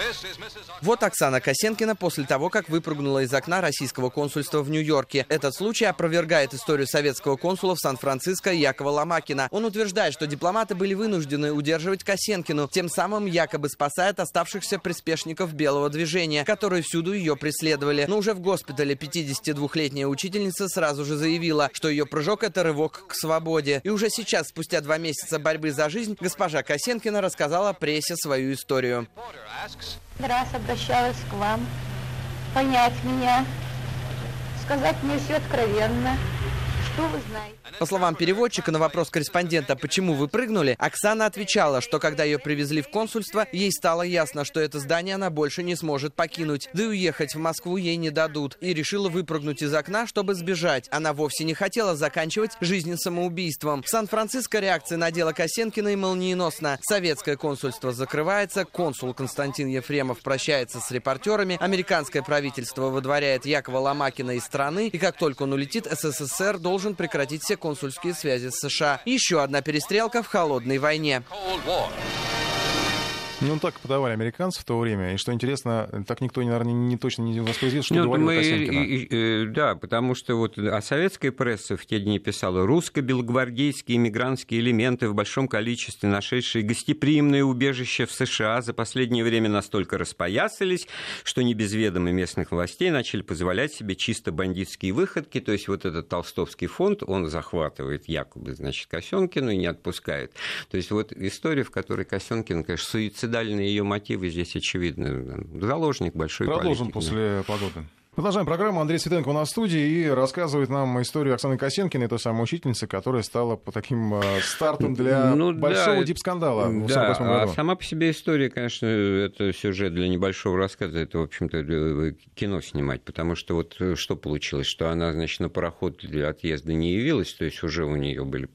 Вот Оксана Косенкина после того, как выпрыгнула из окна российского консульства в Нью-Йорке. Этот случай опровергает историю советского консула в Сан-Франциско Якова Ломакина. Он утверждает, что дипломаты были вынуждены удерживать Косенкину, тем самым якобы спасает оставшихся приспешников белого движения, которые всюду ее преследовали. Но уже в госпитале 52-летняя учительница сразу же заявила, что ее прыжок – это рывок к свободе. И уже сейчас, спустя два месяца борьбы за жизнь, госпожа Косенкина рассказала прессе свою историю раз обращалась к вам, понять меня, сказать мне все откровенно, что вы знаете. По словам переводчика, на вопрос корреспондента, почему вы прыгнули, Оксана отвечала, что когда ее привезли в консульство, ей стало ясно, что это здание она больше не сможет покинуть. Да и уехать в Москву ей не дадут. И решила выпрыгнуть из окна, чтобы сбежать. Она вовсе не хотела заканчивать жизнь самоубийством. В Сан-Франциско реакция на дело Косенкиной молниеносна. Советское консульство закрывается, консул Константин Ефремов прощается с репортерами, американское правительство выдворяет Якова Ломакина из страны, и как только он улетит, СССР должен прекратить все консульские связи с США. Еще одна перестрелка в холодной войне. Ну, так подавали американцы в то время. И что интересно, так никто, наверное, не, точно не воспроизвел, что ну, говорил мы, и, и, Да, потому что вот а советская пресса в те дни писала русско-белогвардейские иммигрантские элементы в большом количестве, нашедшие гостеприимное убежище в США, за последнее время настолько распоясались, что не без ведома местных властей начали позволять себе чисто бандитские выходки. То есть вот этот толстовский фонд, он захватывает якобы, значит, Косенкину и не отпускает. То есть вот история, в которой Косенкин, конечно, суицид суицидальные ее мотивы здесь очевидны. Заложник большой Продолжим политики. после погоды. Продолжаем программу. Андрей Светенко у нас в студии и рассказывает нам историю Оксаны Косенкиной, той самой учительницы, которая стала по таким э, стартом для ну, большого да, дип-скандала в да, году. А сама по себе история, конечно, это сюжет для небольшого рассказа, это, в общем-то, э, кино снимать, потому что вот э, что получилось, что она, значит, на пароход для отъезда не явилась, то есть уже у нее были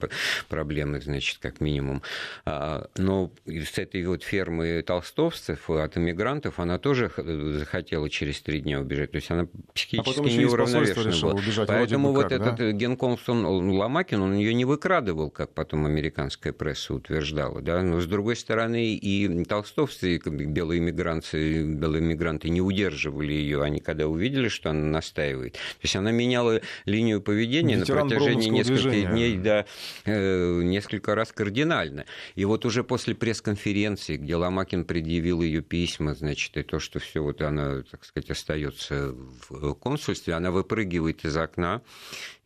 проблемы, значит, как минимум. А, но с этой вот фермы толстовцев от иммигрантов она тоже захотела через три дня убежать, то есть она психически а неуравновешена была. Убежать, Поэтому вот как, этот да? генконсул Ломакин, он ее не выкрадывал, как потом американская пресса утверждала. Да? Но, с другой стороны, и толстовцы, белые мигранты, белые мигранты не удерживали ее. Они когда увидели, что она настаивает. То есть она меняла линию поведения Ветеран на протяжении нескольких движения. дней, да, э, несколько раз кардинально. И вот уже после пресс-конференции, где Ломакин предъявил ее письма, значит, и то, что все вот она, так сказать, остается в консульстве, она выпрыгивает из окна,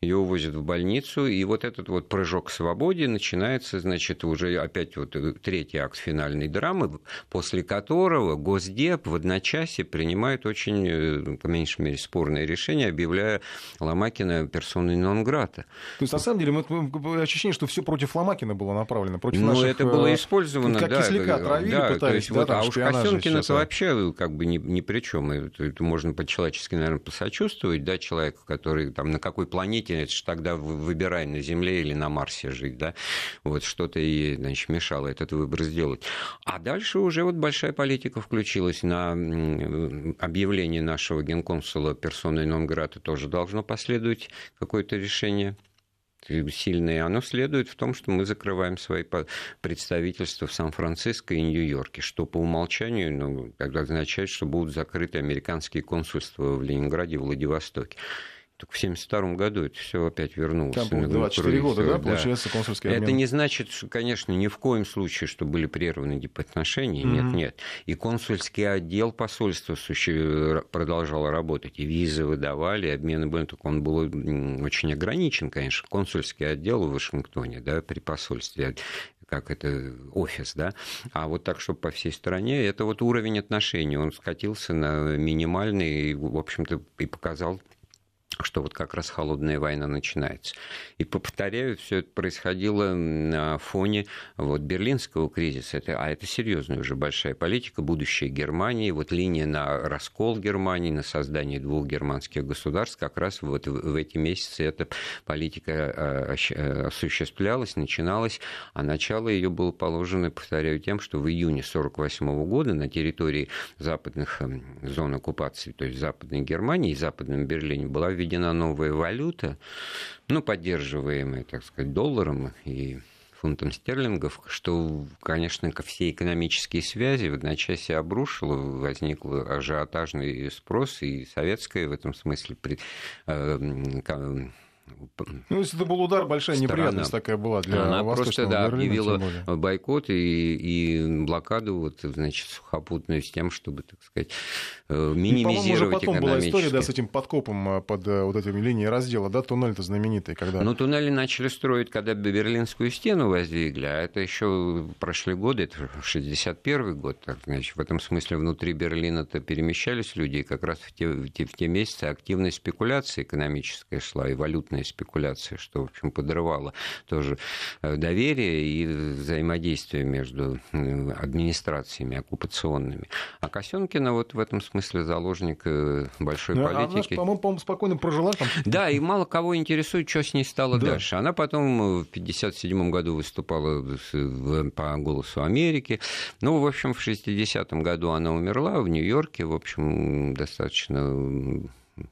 ее увозят в больницу, и вот этот вот прыжок к свободе начинается, значит, уже опять вот третий акт финальной драмы, после которого Госдеп в одночасье принимает очень, э, по меньшей мере, спорное решение, объявляя Ломакина персоной нон-грата. То есть, на самом деле, мы ощущение, что все против Ломакина было направлено, против ну, наших... это было э, использовано, как да. кисляка отравили, да, пытались, есть, да, вот, там, а уж Косенкин-то вообще как бы ни, ни при чем. Это, это можно по-человечески, наверное, посочувствовать, да, человеку, который там на какой планете это же тогда выбирай на Земле или на Марсе жить, да, вот что-то и, значит, мешало этот выбор сделать. А дальше уже вот большая политика включилась на объявление нашего генконсула персоной Нонграда тоже должно последовать какое-то решение сильное, оно следует в том, что мы закрываем свои представительства в Сан-Франциско и Нью-Йорке, что по умолчанию ну, означает, что будут закрыты американские консульства в Ленинграде и Владивостоке. Только в 1972 году это все опять вернулось. Там 24 года, да, да, получается, консульский обмен. Это не значит, конечно, ни в коем случае, что были прерваны дипотношения. Mm-hmm. Нет, нет. И консульский отдел посольства продолжал работать. И визы выдавали, и обмены были. Только он был очень ограничен, конечно. Консульский отдел в Вашингтоне, да, при посольстве как это офис, да, а вот так, чтобы по всей стране, это вот уровень отношений, он скатился на минимальный, и, в общем-то, и показал что вот как раз холодная война начинается. И повторяю, все это происходило на фоне вот, берлинского кризиса, это, а это серьезная уже большая политика, будущее Германии, вот линия на раскол Германии, на создание двух германских государств, как раз вот в эти месяцы эта политика э, э, осуществлялась, начиналась, а начало ее было положено, повторяю, тем, что в июне 1948 года на территории западных эм, зон оккупации, то есть Западной Германии и Западном Берлине была введена новая валюта, ну, поддерживаемая, так сказать, долларом и фунтом стерлингов, что, конечно, ко все экономические связи в одночасье обрушило, возник ажиотажный спрос, и советская в этом смысле э, ну, если это был удар, большая сторона. неприятность такая была для Она просто, да, Берлина, объявила бойкот и, и блокаду, вот, значит, сухопутную с тем, чтобы, так сказать, э, минимизировать и, потом была история, да, с этим подкопом э, под э, вот этими линией раздела, да, туннель-то знаменитый, когда... Ну, туннели начали строить, когда Берлинскую стену воздвигли, а это еще прошли годы, это 61 год, так, значит, в этом смысле внутри Берлина-то перемещались люди, и как раз в те, в те, в те месяцы активная спекуляция экономическая шла, и валютная валютные спекуляции, что, в общем, подрывало тоже э, доверие и взаимодействие между администрациями оккупационными. А Косенкина вот в этом смысле заложник э, большой ну, политики. Она, по-моему, спокойно прожила там. Да, и мало кого интересует, что с ней стало да. дальше. Она потом в 1957 году выступала по «Голосу Америки». Ну, в общем, в 60-м году она умерла в Нью-Йорке, в общем, достаточно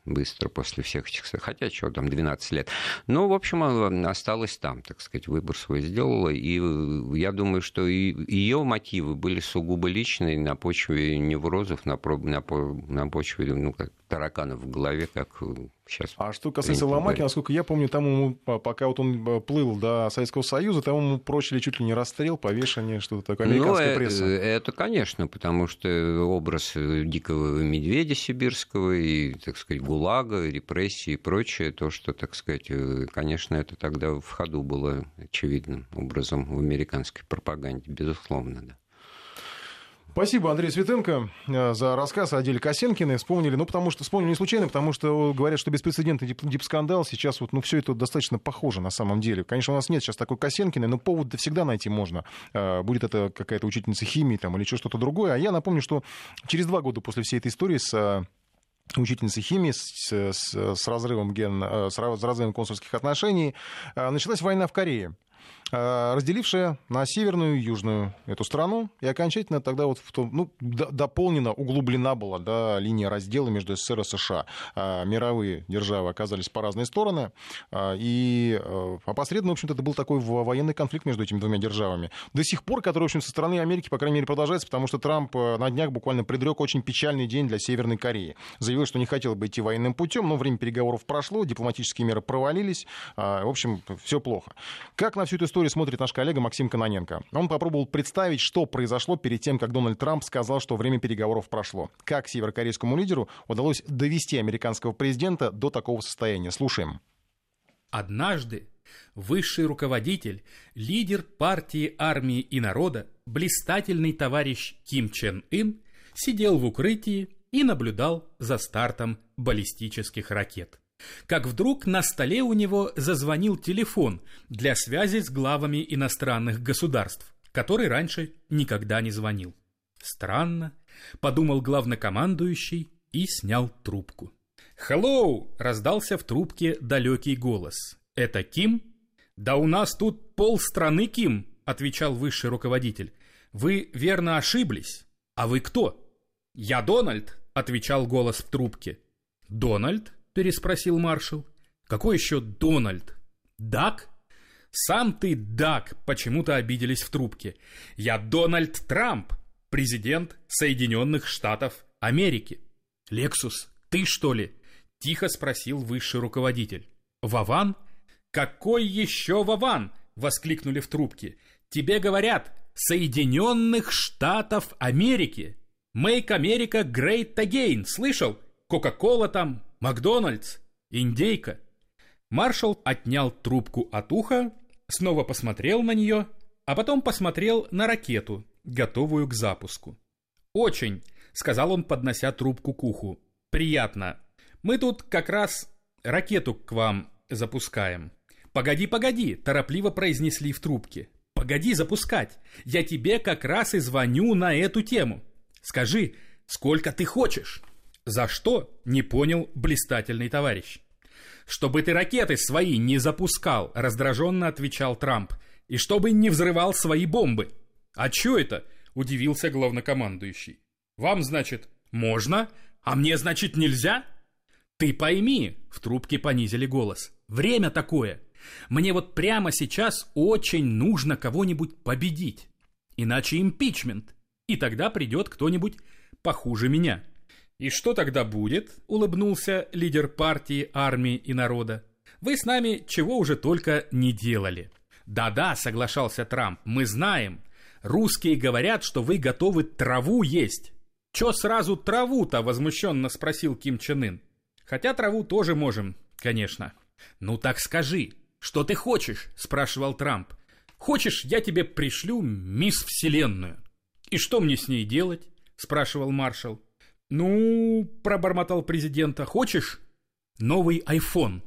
быстро после всех этих... Хотя, что там, 12 лет. Но, в общем, осталась там, так сказать, выбор свой сделала. И э, я думаю, что ее мотивы были сугубо личные на почве неврозов, на, на, на почве ну, как тараканов в голове, как э, сейчас. А что касается Ломаки, насколько я помню, там ему, пока вот он э, плыл до Советского Союза, там ему прочили чуть ли не расстрел, повешение, что-то такое, ну, американская ну, пресса. Это, конечно, потому что образ дикого медведя сибирского и, так сказать, ГУЛАГа, репрессии и прочее, то, что, так сказать, э, конечно, это тогда в ходу было очевидным образом в американской пропаганде, безусловно, да. Спасибо, Андрей Светенко, э, за рассказ о деле Косенкиной. Вспомнили, ну, потому что, вспомнили не случайно, потому что говорят, что беспрецедентный дип-скандал. Сейчас вот, ну, все это достаточно похоже на самом деле. Конечно, у нас нет сейчас такой Косенкиной, но повод всегда найти можно. Э, будет это какая-то учительница химии там, или что-то другое. А я напомню, что через два года после всей этой истории с э, учительницей химии с, с, с, разрывом ген, с разрывом консульских отношений, началась война в Корее. Э, разделившая на северную и южную эту страну, и окончательно тогда вот в том, ну, дополнена, углублена была да, линия раздела между СССР и США. А мировые державы оказались по разные стороны, а, и э, опосредованно, в общем-то, это был такой военный конфликт между этими двумя державами. До сих пор, который, в общем, со стороны Америки, по крайней мере, продолжается, потому что Трамп э, на днях буквально предрек очень печальный день для Северной Кореи. Заявил, что не хотел бы идти военным путем, но время переговоров прошло, дипломатические меры провалились, в общем, все плохо. Как на всю эту историю смотрит наш коллега Максим Каноненко. Он попробовал представить, что произошло перед тем, как Дональд Трамп сказал, что время переговоров прошло. Как северокорейскому лидеру удалось довести американского президента до такого состояния. Слушаем. Однажды высший руководитель, лидер партии армии и народа, блистательный товарищ Ким Чен Ын сидел в укрытии и наблюдал за стартом баллистических ракет как вдруг на столе у него зазвонил телефон для связи с главами иностранных государств, который раньше никогда не звонил. Странно, подумал главнокомандующий и снял трубку. «Хеллоу!» — раздался в трубке далекий голос. «Это Ким?» «Да у нас тут полстраны Ким!» — отвечал высший руководитель. «Вы верно ошиблись. А вы кто?» «Я Дональд!» — отвечал голос в трубке. «Дональд?» Переспросил маршал. «Какой еще Дональд? Дак?» «Сам ты, Дак!» — почему-то обиделись в трубке. «Я Дональд Трамп, президент Соединенных Штатов Америки». «Лексус, ты что ли?» — тихо спросил высший руководитель. «Вован?» «Какой еще Вован?» — воскликнули в трубке. «Тебе говорят, Соединенных Штатов Америки. Make America Great Again, слышал? Кока-кола там, Макдональдс, индейка. Маршал отнял трубку от уха, снова посмотрел на нее, а потом посмотрел на ракету, готовую к запуску. «Очень», — сказал он, поднося трубку к уху. «Приятно. Мы тут как раз ракету к вам запускаем. Погоди, погоди, торопливо произнесли в трубке. Погоди запускать. Я тебе как раз и звоню на эту тему. Скажи, сколько ты хочешь? За что? Не понял блистательный товарищ. Чтобы ты ракеты свои не запускал, раздраженно отвечал Трамп. И чтобы не взрывал свои бомбы. А чё это? Удивился главнокомандующий. Вам, значит, можно, а мне, значит, нельзя? Ты пойми, в трубке понизили голос. Время такое. Мне вот прямо сейчас очень нужно кого-нибудь победить. Иначе импичмент. И тогда придет кто-нибудь похуже меня. И что тогда будет? Улыбнулся лидер партии, армии и народа. Вы с нами чего уже только не делали. Да-да, соглашался Трамп, мы знаем. Русские говорят, что вы готовы траву есть. Чё сразу траву-то? Возмущенно спросил Ким Чен Ын. Хотя траву тоже можем, конечно. Ну так скажи, что ты хочешь? Спрашивал Трамп. Хочешь, я тебе пришлю мисс Вселенную. И что мне с ней делать? Спрашивал маршал. Ну, пробормотал президента, хочешь? Новый iPhone.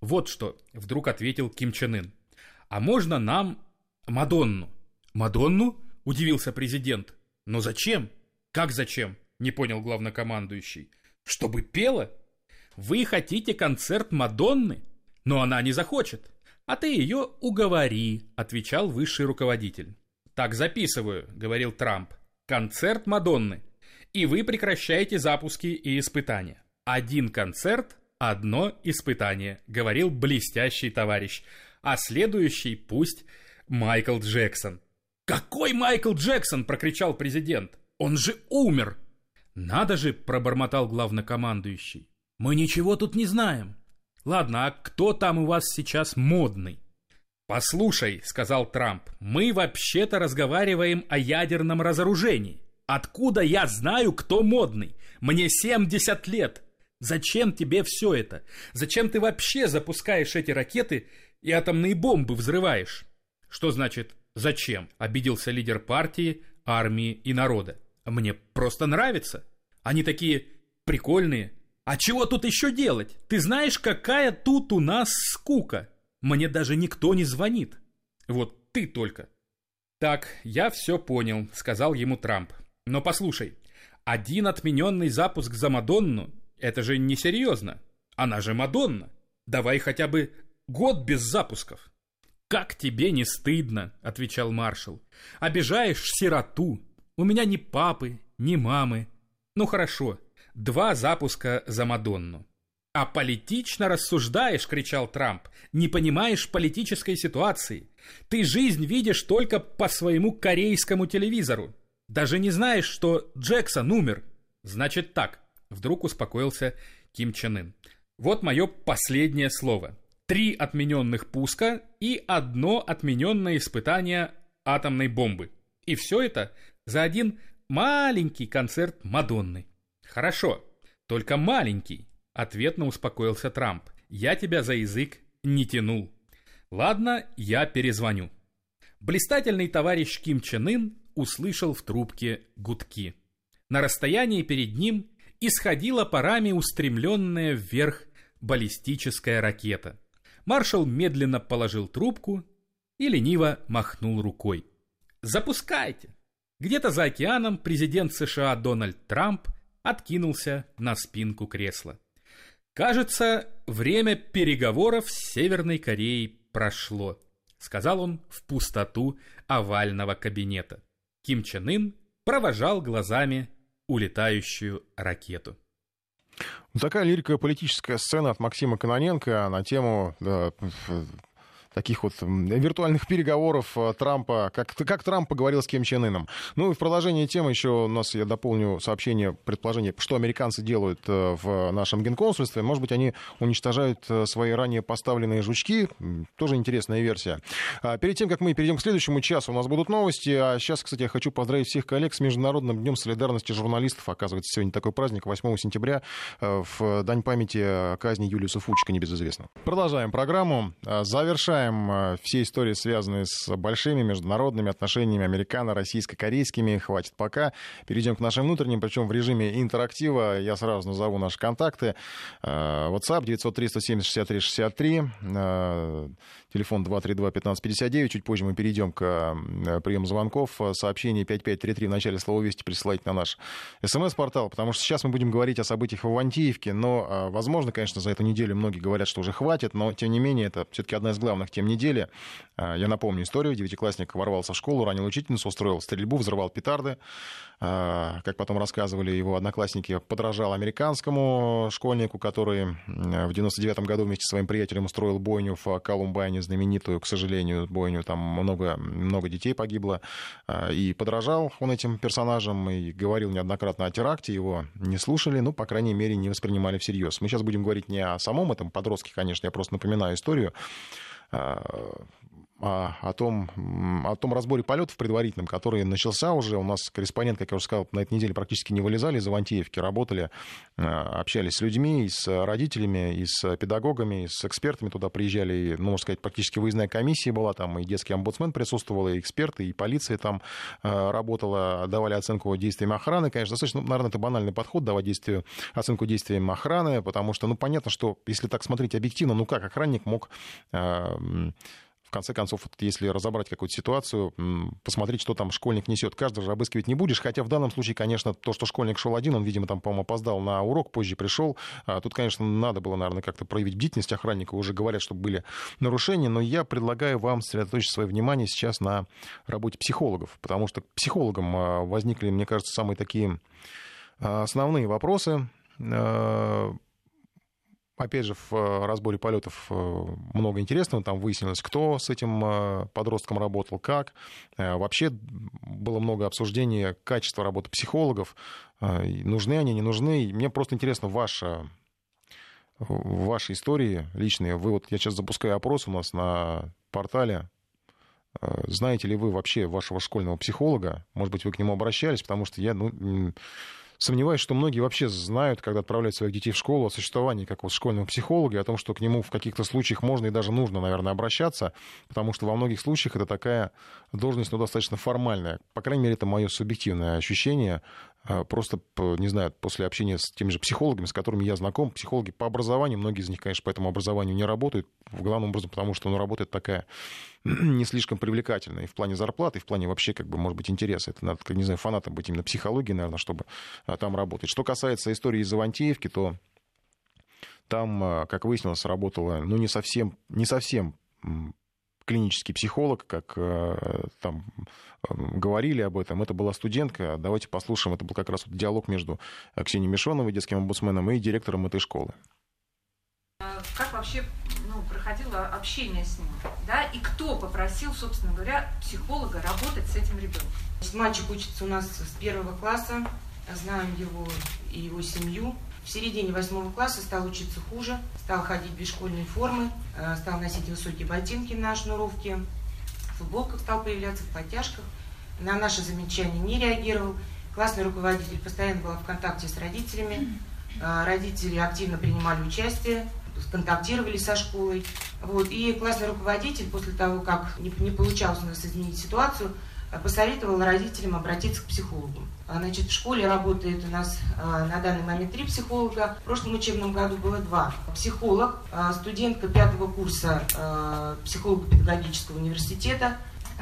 Вот что, вдруг ответил Ким Чен Ын. А можно нам Мадонну? Мадонну? Удивился президент. Но зачем? Как зачем? Не понял главнокомандующий. Чтобы пела? Вы хотите концерт Мадонны? Но она не захочет. А ты ее уговори, отвечал высший руководитель. Так записываю, говорил Трамп. Концерт Мадонны. И вы прекращаете запуски и испытания. Один концерт, одно испытание, говорил блестящий товарищ. А следующий пусть Майкл Джексон. «Какой Майкл Джексон?» – прокричал президент. «Он же умер!» «Надо же!» – пробормотал главнокомандующий. «Мы ничего тут не знаем. Ладно, а кто там у вас сейчас модный?» «Послушай», — сказал Трамп, — «мы вообще-то разговариваем о ядерном разоружении. Откуда я знаю, кто модный? Мне 70 лет. Зачем тебе все это? Зачем ты вообще запускаешь эти ракеты и атомные бомбы взрываешь?» «Что значит «зачем?» — обиделся лидер партии, армии и народа. «Мне просто нравится. Они такие прикольные, а чего тут еще делать? Ты знаешь, какая тут у нас скука? Мне даже никто не звонит. Вот ты только. Так, я все понял, сказал ему Трамп. Но послушай, один отмененный запуск за Мадонну – это же несерьезно. Она же Мадонна. Давай хотя бы год без запусков. «Как тебе не стыдно?» – отвечал маршал. «Обижаешь сироту. У меня ни папы, ни мамы. Ну хорошо, Два запуска за Мадонну. «А политично рассуждаешь!» — кричал Трамп. «Не понимаешь политической ситуации. Ты жизнь видишь только по своему корейскому телевизору. Даже не знаешь, что Джексон умер. Значит так». Вдруг успокоился Ким Чен Ын. «Вот мое последнее слово. Три отмененных пуска и одно отмененное испытание атомной бомбы. И все это за один маленький концерт Мадонны. «Хорошо, только маленький», — ответно успокоился Трамп. «Я тебя за язык не тянул. Ладно, я перезвоню». Блистательный товарищ Ким Чен Ын услышал в трубке гудки. На расстоянии перед ним исходила парами устремленная вверх баллистическая ракета. Маршал медленно положил трубку и лениво махнул рукой. «Запускайте!» Где-то за океаном президент США Дональд Трамп откинулся на спинку кресла. «Кажется, время переговоров с Северной Кореей прошло», сказал он в пустоту овального кабинета. Ким Чен Ын провожал глазами улетающую ракету. Такая лирико-политическая сцена от Максима Кононенко на тему таких вот виртуальных переговоров э, Трампа, как, как Трамп поговорил с Ким Чен Ыном. Ну и в продолжении темы еще у нас, я дополню сообщение, предположение, что американцы делают э, в нашем генконсульстве. Может быть, они уничтожают э, свои ранее поставленные жучки. Тоже интересная версия. А перед тем, как мы перейдем к следующему часу, у нас будут новости. А сейчас, кстати, я хочу поздравить всех коллег с Международным днем солидарности журналистов. Оказывается, сегодня такой праздник, 8 сентября, в дань памяти казни Юлиуса Фучика, небезызвестного. Продолжаем программу. Завершаем знаем э, все истории, связанные с большими международными отношениями американо-российско-корейскими. Хватит пока. Перейдем к нашим внутренним, причем в режиме интерактива. Я сразу назову наши контакты. WhatsApp 903 170 63 63 телефон 232-1559. Чуть позже мы перейдем к э, приему звонков. Сообщение 5533 в начале слова «Вести» присылайте на наш смс-портал, потому что сейчас мы будем говорить о событиях в Ивантеевке, но, э, возможно, конечно, за эту неделю многие говорят, что уже хватит, но, тем не менее, это все-таки одна из главных тем недели. Э, я напомню историю. Девятиклассник ворвался в школу, ранил учительницу, устроил стрельбу, взрывал петарды. Как потом рассказывали его одноклассники, подражал американскому школьнику, который в 99 году вместе с своим приятелем устроил бойню в Колумбайне знаменитую, к сожалению, бойню, там много, много детей погибло, а, и подражал он этим персонажам, и говорил неоднократно о теракте, его не слушали, ну, по крайней мере, не воспринимали всерьез. Мы сейчас будем говорить не о самом этом подростке, конечно, я просто напоминаю историю, а, о, о, том, о том разборе полетов предварительном, который начался уже. У нас корреспондент, как я уже сказал, на этой неделе практически не вылезали из Ивантеевки, работали, э, общались с людьми, и с родителями, и с педагогами, и с экспертами туда приезжали. Ну, можно сказать, практически выездная комиссия была там, и детский омбудсмен присутствовал, и эксперты, и полиция там э, работала, давали оценку действиям охраны. Конечно, достаточно, ну, наверное, это банальный подход, давать действию, оценку действиям охраны, потому что, ну, понятно, что если так смотреть объективно, ну, как охранник мог конце концов, вот если разобрать какую-то ситуацию, посмотреть, что там школьник несет. Каждый же обыскивать не будешь, хотя в данном случае, конечно, то, что школьник шел один, он, видимо, там, по-моему, опоздал на урок, позже пришел. А тут, конечно, надо было, наверное, как-то проявить бдительность охранника. Уже говорят, что были нарушения, но я предлагаю вам сосредоточить свое внимание сейчас на работе психологов, потому что психологам а, возникли, мне кажется, самые такие а, основные вопросы Опять же, в э, разборе полетов э, много интересного. Там выяснилось, кто с этим э, подростком работал, как. Вообще было много обсуждений качества работы психологов. Нужны они, не нужны. Мне просто интересно ваша ваши истории личные. Вы вот я сейчас запускаю опрос у нас на портале. Знаете ли вы вообще вашего школьного психолога? Может быть, вы к нему обращались, потому что я ну, Сомневаюсь, что многие вообще знают, когда отправляют своих детей в школу, о существовании какого-то школьного психолога, и о том, что к нему в каких-то случаях можно и даже нужно, наверное, обращаться, потому что во многих случаях это такая должность, ну, достаточно формальная. По крайней мере, это мое субъективное ощущение. А, просто, не знаю, после общения с теми же психологами, с которыми я знаком, психологи по образованию, многие из них, конечно, по этому образованию не работают, в главном образом потому, что ну, работает такая не слишком привлекательная и в плане зарплаты, и в плане вообще, как бы, может быть, интереса. Это надо, не знаю, фанатом быть именно психологии, наверное, чтобы а, там работать. Что касается истории из Ивантеевки, то там, а, как выяснилось, работала, ну, не совсем, не совсем клинический психолог, как э, там говорили об этом. Это была студентка. Давайте послушаем. Это был как раз вот диалог между Ксенией Мишоновой, детским омбудсменом, и директором этой школы. Как вообще ну, проходило общение с ним? Да? И кто попросил, собственно говоря, психолога работать с этим ребенком? Мальчик учится у нас с первого класса. Знаем его и его семью. В середине восьмого класса стал учиться хуже, стал ходить без школьной формы, э, стал носить высокие ботинки на шнуровке, в футболках стал появляться, в подтяжках. На наши замечания не реагировал. Классный руководитель постоянно был в контакте с родителями. Э, родители активно принимали участие, контактировали со школой. Вот. И классный руководитель после того, как не, не получалось у нас изменить ситуацию, посоветовал родителям обратиться к психологу. А, значит, в школе работает у нас а, на данный момент три психолога. В прошлом учебном году было два. Психолог, а, студентка пятого курса психолого-педагогического университета.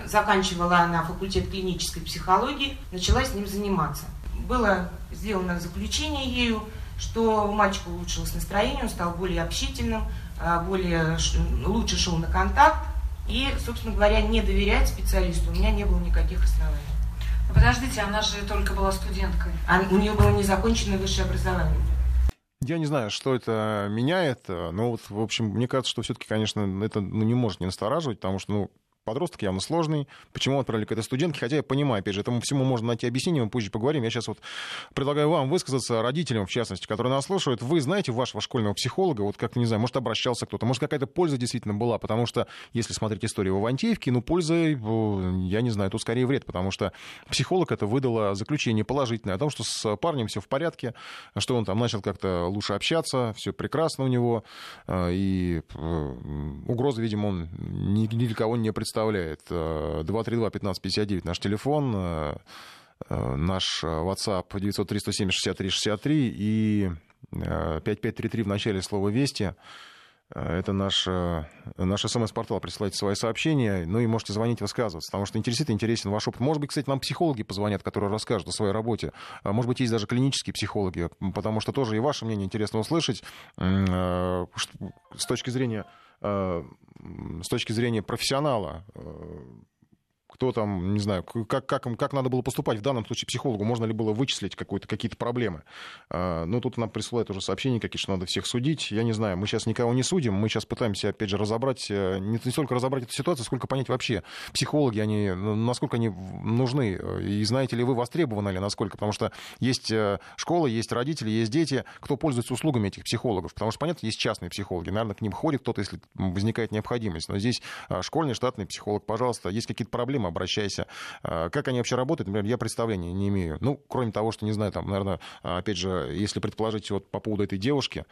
Заканчивала она факультет клинической психологии, начала с ним заниматься. Было сделано заключение ею, что у мальчика улучшилось настроение, он стал более общительным, более лучше шел на контакт. И, собственно говоря, не доверять специалисту у меня не было никаких оснований. Подождите, она же только была студенткой. А у нее было незаконченное высшее образование. Я не знаю, что это меняет, но вот, в общем, мне кажется, что все-таки, конечно, это ну, не может не настораживать, потому что, ну, подросток явно сложный. Почему отправили к этой студентке? Хотя я понимаю, опять же, этому всему можно найти объяснение, мы позже поговорим. Я сейчас вот предлагаю вам высказаться, родителям, в частности, которые нас слушают. Вы знаете вашего школьного психолога? Вот как-то, не знаю, может, обращался кто-то, может, какая-то польза действительно была, потому что, если смотреть историю в Ивантеевке, ну, польза, я не знаю, тут скорее вред, потому что психолог это выдало заключение положительное о том, что с парнем все в порядке, что он там начал как-то лучше общаться, все прекрасно у него, э, и э, угрозы, видимо, он ни для кого не представляет представляет. 232-1559 наш телефон, э, э, наш WhatsApp 903-170-63-63 и 5533 э, в начале слова «Вести». Это наш, наш СМС-портал. Присылайте свои сообщения. Ну и можете звонить, высказываться. Потому что интересует, интересен ваш опыт. Может быть, кстати, нам психологи позвонят, которые расскажут о своей работе. А может быть, есть даже клинические психологи. Потому что тоже и ваше мнение интересно услышать. С точки зрения с точки зрения профессионала, э, кто там, не знаю, как, как, как надо было поступать в данном случае психологу, можно ли было вычислить какие-то проблемы. А, ну, тут нам присылают уже сообщения какие, что надо всех судить. Я не знаю, мы сейчас никого не судим, мы сейчас пытаемся, опять же, разобрать, э, не, не столько разобрать эту ситуацию, сколько понять вообще, психологи, они, насколько они нужны, и знаете ли вы, востребованы ли, насколько, потому что есть э, школы, есть родители, есть дети, кто пользуется услугами этих психологов, потому что, понятно, есть частные психологи, наверное, к ним ходит кто-то, если возникает необходимость, но здесь а, школьный штатный психолог, пожалуйста, есть какие-то проблемы, обращайся. А, как они вообще работают, например, я представления не имею. Ну, кроме того, что, не знаю, там, наверное, опять же, если предположить вот по поводу этой девушки,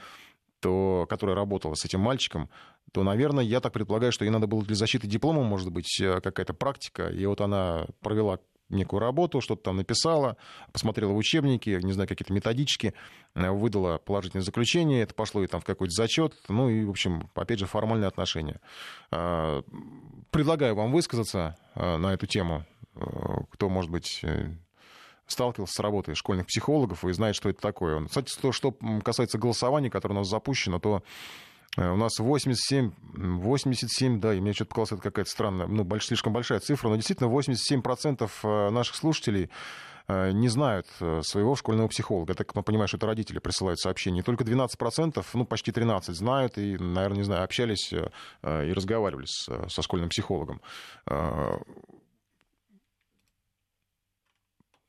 то, которая работала с этим мальчиком, то, наверное, я так предполагаю, что ей надо было для защиты диплома, может быть, э, какая-то практика, и вот она провела некую работу, что-то там написала, посмотрела в учебники, не знаю, какие-то методички, э, выдала положительное заключение, это пошло и там в какой-то зачет, ну и, в общем, опять же, формальные отношения. А, предлагаю вам высказаться э, на эту тему, э, кто, может быть, сталкивался с работой школьных психологов и знает, что это такое. Кстати, то, что касается голосования, которое у нас запущено, то у нас 87, 87, да, и мне что-то показалось, это какая-то странная, ну, больш, слишком большая цифра, но действительно 87% э, наших слушателей э, не знают своего школьного психолога. Так мы понимаем, что это родители присылают сообщения. Только 12%, ну, почти 13% знают и, наверное, не знаю, общались и разговаривали со школьным психологом.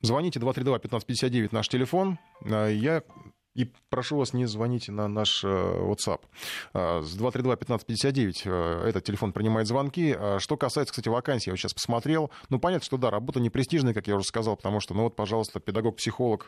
Звоните 232-1559, наш телефон. Я и прошу вас, не звоните на наш э, WhatsApp. Э, с 232-1559 э, этот телефон принимает звонки. Что касается, кстати, вакансий, я сейчас посмотрел. Ну, понятно, что да, работа не престижная, как я уже сказал, потому что, ну вот, пожалуйста, педагог-психолог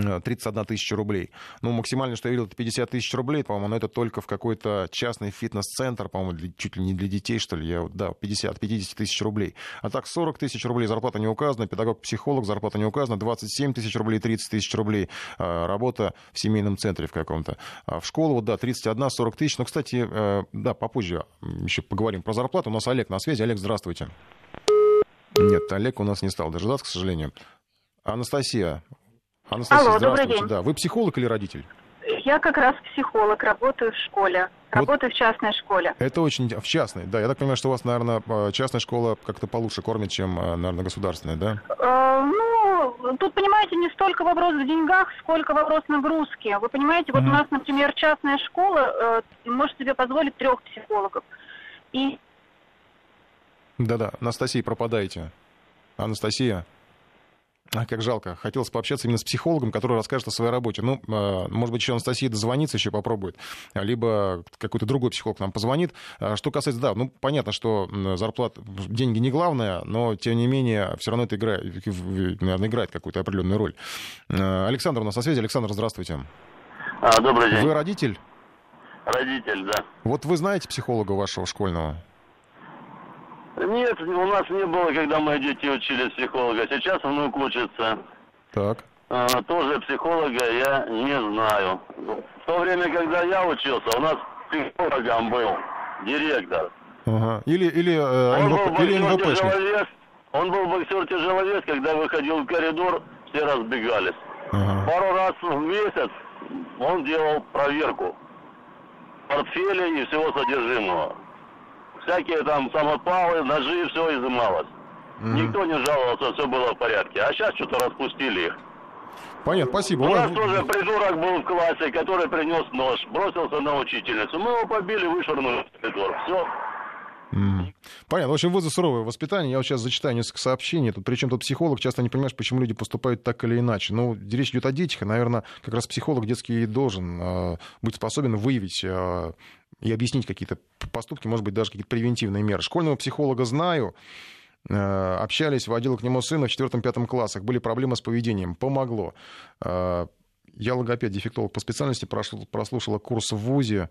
31 тысяча рублей. Ну, максимально, что я видел, это 50 тысяч рублей, по-моему, но это только в какой-то частный фитнес-центр, по-моему, чуть ли не для детей, что ли. Я, да, 50, 50 тысяч рублей. А так 40 тысяч рублей зарплата не указана, педагог-психолог зарплата не указана, 27 тысяч рублей, 30 тысяч рублей а, работа в семейном центре в каком-то. А в школу, вот, да, 31, 40 тысяч. Но, кстати, э, да, попозже еще поговорим про зарплату. У нас Олег на связи. Олег, здравствуйте. Нет, Олег у нас не стал дожидаться, к сожалению. Анастасия, Анастасия, Алло, добрый день. Да. Вы психолог или родитель? Я как раз психолог, работаю в школе. Вот работаю в частной школе. Это очень... В частной, да. Я так понимаю, что у вас, наверное, частная школа как-то получше кормит, чем, э, наверное, государственная, да? Э, ну, тут, понимаете, не столько вопрос в деньгах, сколько вопрос нагрузки. Вы понимаете, вот mm-hmm. у нас, например, частная школа э, может себе позволить трех психологов. И... Да-да, Анастасия, пропадаете. Анастасия? А как жалко. Хотелось пообщаться именно с психологом, который расскажет о своей работе. Ну, а, может быть, еще Анастасия дозвонится, еще попробует. Либо какой-то другой психолог нам позвонит. А что касается, да, ну, понятно, что зарплата, деньги не главное, но, тем не менее, все равно это играет, наверное, играет какую-то определенную роль. Александр у нас на связи. Александр, здравствуйте. А, добрый день. Вы родитель? Родитель, да. Вот вы знаете психолога вашего школьного? Нет, у нас не было, когда мои дети учились психолога. Сейчас внук учится. Так. А, тоже психолога я не знаю. В то время, когда я учился, у нас психологом был директор. Ага. Или, или, э, он МВП, был или МВПшник. Он был боксер-тяжеловес, когда выходил в коридор, все разбегались. Ага. Пару раз в месяц он делал проверку портфеля и всего содержимого всякие там самопалы, ножи, все изымалось. Mm. Никто не жаловался, все было в порядке. А сейчас что-то распустили их. Понятно, спасибо. У нас тоже придурок был в классе, который принес нож, бросился на учительницу. Мы его побили, вышвырнули в коридор. Все. Mm. Понятно. Очень вызов суровое воспитание. Я вот сейчас зачитаю несколько сообщений. Тут, причем тут психолог часто не понимаешь, почему люди поступают так или иначе. Ну, речь идет о детях, и, наверное, как раз психолог детский должен э, быть способен выявить э, и объяснить какие-то поступки, может быть, даже какие-то превентивные меры. Школьного психолога знаю, э, общались, водила к нему сына в 4-5 классах, были проблемы с поведением, помогло. Э, я логопед, дефектолог по специальности, прослушала курс в ВУЗе,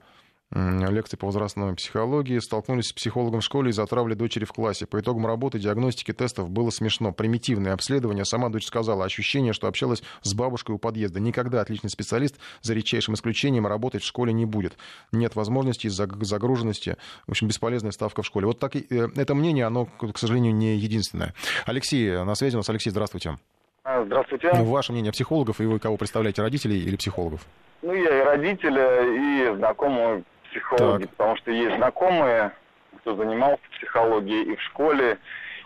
лекции по возрастной психологии, столкнулись с психологом в школе из-за травли дочери в классе. По итогам работы, диагностики, тестов было смешно. Примитивное обследование. Сама дочь сказала, ощущение, что общалась с бабушкой у подъезда. Никогда отличный специалист, за редчайшим исключением, работать в школе не будет. Нет возможности из-за загруженности. В общем, бесполезная ставка в школе. Вот так, э, это мнение, оно, к сожалению, не единственное. Алексей, на связи у нас. Алексей, здравствуйте. А, здравствуйте. Ваше мнение психологов, и вы кого представляете, родителей или психологов? Ну, я и родители, и знакомые психологи, так. потому что есть знакомые, кто занимался психологией и в школе,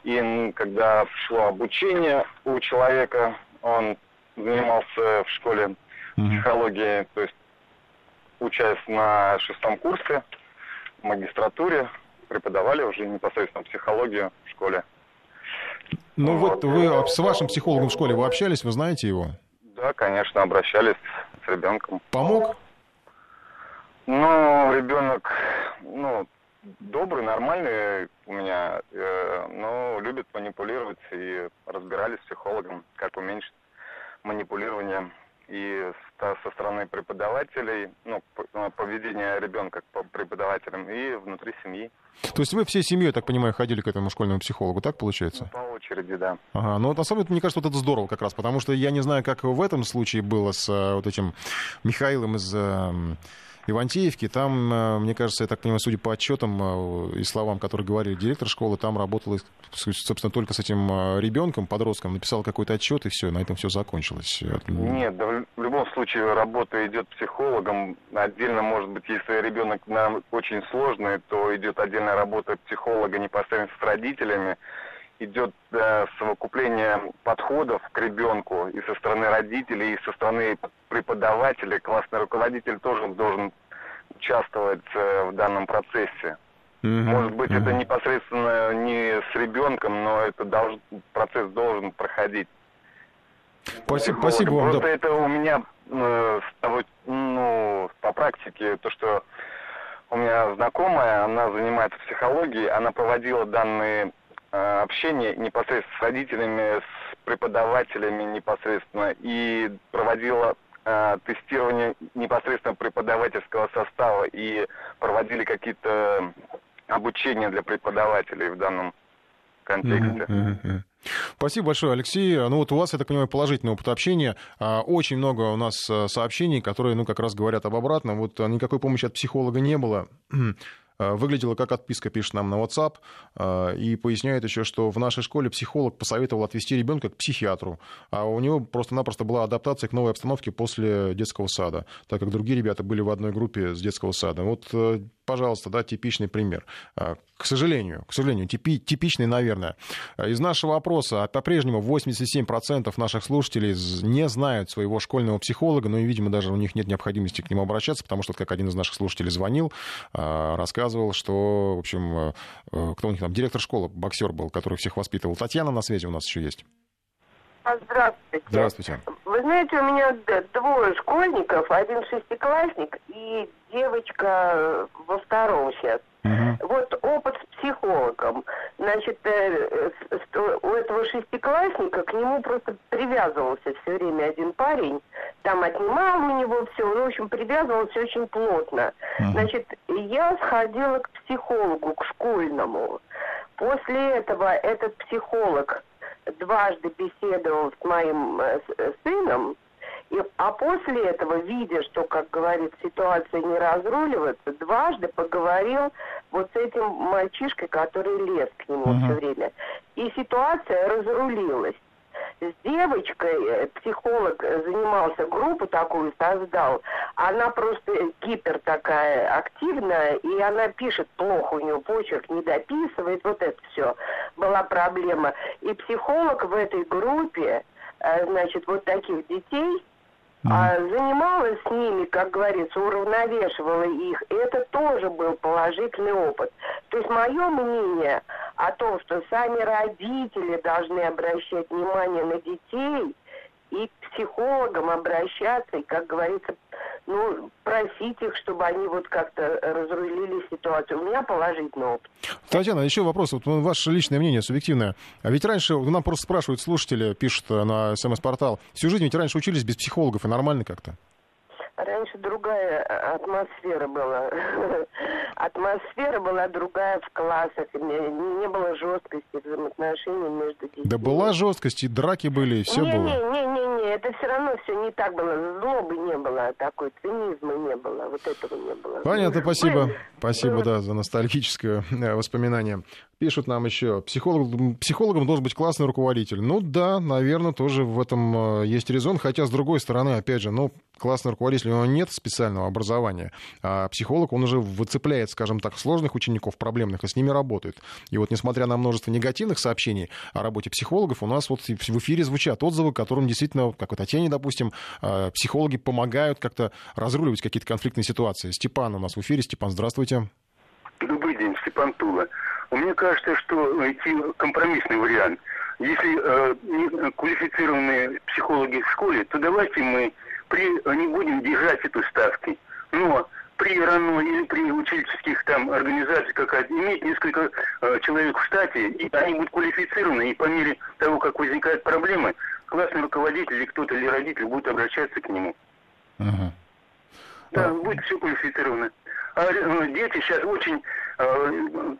и когда шло обучение у человека, он занимался в школе угу. психологии, то есть учась на шестом курсе, в магистратуре, преподавали уже непосредственно психологию в школе. Ну вот, вот вы с вашим психологом в школе вы общались, вы знаете его? Да, конечно, обращались с ребенком. Помог? Ну, ребенок, ну, добрый, нормальный у меня, э, но любит манипулировать и разбирались с психологом, как уменьшить манипулирование и со стороны преподавателей, ну, э, поведение ребенка по преподавателям и внутри семьи. То есть вы всей семьей, я так понимаю, ходили к этому школьному психологу, так получается? Ну, по очереди, да. Ага, ну, на самом деле, мне кажется, вот это здорово как раз, потому что я не знаю, как в этом случае было с э, вот этим Михаилом из Ивантеевке. Там, э, мне кажется, я так понимаю, судя по отчетам э, и словам, которые говорили директор школы, там работал, собственно, только с этим э, ребенком, подростком, написал какой-то отчет, и все, на этом все закончилось. Нет, да, в любом случае работа идет психологом. Отдельно, может быть, если ребенок нам очень сложный, то идет отдельная работа психолога непосредственно с родителями идет э, совокупление подходов к ребенку и со стороны родителей, и со стороны преподавателей. Классный руководитель тоже должен участвовать э, в данном процессе. Mm-hmm. Может быть, mm-hmm. это непосредственно не с ребенком, но это долж... процесс должен проходить. Спасибо, спасибо вам. Просто да. это у меня э, с того, ну, по практике, то, что у меня знакомая, она занимается психологией, она проводила данные общение непосредственно с родителями, с преподавателями непосредственно и проводила э, тестирование непосредственно преподавательского состава и проводили какие-то обучения для преподавателей в данном контексте. Спасибо большое, Алексей. Ну вот у вас, я так понимаю, положительный опыт общения. А, очень много у нас э, сообщений, которые, ну, как раз говорят об обратном. Вот никакой помощи от психолога не было. Э, выглядела как отписка, пишет нам на WhatsApp, э, и поясняет еще, что в нашей школе психолог посоветовал отвести ребенка к психиатру, а у него просто-напросто была адаптация к новой обстановке после детского сада, так как другие ребята были в одной группе с детского сада. Вот э, пожалуйста, да, типичный пример. К сожалению, к сожалению, типи, типичный, наверное. Из нашего опроса по-прежнему 87% наших слушателей не знают своего школьного психолога, но и, видимо, даже у них нет необходимости к нему обращаться, потому что, как один из наших слушателей звонил, а, рассказывал, что, в общем, э, э, кто у них там, директор школы, боксер был, который всех воспитывал. Татьяна на связи у нас еще есть. Здравствуйте. Здравствуйте. Вы знаете, у меня двое школьников, один шестиклассник и девочка во втором сейчас. Угу. Вот опыт с психологом. Значит, э, у этого шестиклассника к нему просто привязывался все время один парень. Там отнимал у него все. Ну, в общем, привязывался очень плотно. Угу. Значит, я сходила к психологу, к школьному. После этого этот психолог дважды беседовал с моим э, э, сыном, и, а после этого, видя, что, как говорит, ситуация не разруливается, дважды поговорил вот с этим мальчишкой, который лез к нему uh-huh. все время. И ситуация разрулилась с девочкой, э, психолог занимался, группу такую создал, она просто гипер такая активная, и она пишет плохо, у нее почерк не дописывает, вот это все была проблема. И психолог в этой группе, э, значит, вот таких детей, а занималась с ними, как говорится, уравновешивала их. И это тоже был положительный опыт. То То есть мое мнение о том, что сами родители должны обращать внимание на детей и к психологам обращаться, и, как говорится, ну, просить их, чтобы они вот как-то разрулили ситуацию. У меня положительный опыт. Татьяна, еще вопрос. Вот ваше личное мнение, субъективное. А ведь раньше, нам просто спрашивают слушатели, пишут на СМС-портал, всю жизнь ведь раньше учились без психологов, и нормально как-то? Раньше другая атмосфера была. атмосфера была другая в классах. Не, не было жесткости взаимоотношений между детьми. Да была жесткость, и драки были, и все не, было. Не, не, не, не, это все равно все не так было. Злобы не было, такой цинизма не было. Вот этого не было. Понятно, спасибо. Спасибо, да, за ностальгическое э, воспоминание. Пишут нам еще, психолог, психологом должен быть классный руководитель. Ну да, наверное, тоже в этом э, есть резон. Хотя, с другой стороны, опять же, ну, классный руководитель, у него нет специального образования. А психолог, он уже выцепляет, скажем так, сложных учеников, проблемных, и с ними работает. И вот, несмотря на множество негативных сообщений о работе психологов, у нас вот в эфире звучат отзывы, которым действительно, как вот Татьяне, допустим, э, психологи помогают как-то разруливать какие-то конфликтные ситуации. Степан у нас в эфире. Степан, здравствуйте. Добрый день, Степан Тула. Мне кажется, что найти компромиссный вариант. Если э, не квалифицированные психологи в школе, то давайте мы при, не будем держать эту ставки. Но при РАНО или при учительских там организациях какая-то, иметь несколько э, человек в штате, и они будут квалифицированы, и по мере того, как возникают проблемы, классный руководитель или кто-то, или родитель будет обращаться к нему. Uh-huh. Да, будет все квалифицировано. А э, дети сейчас очень Э,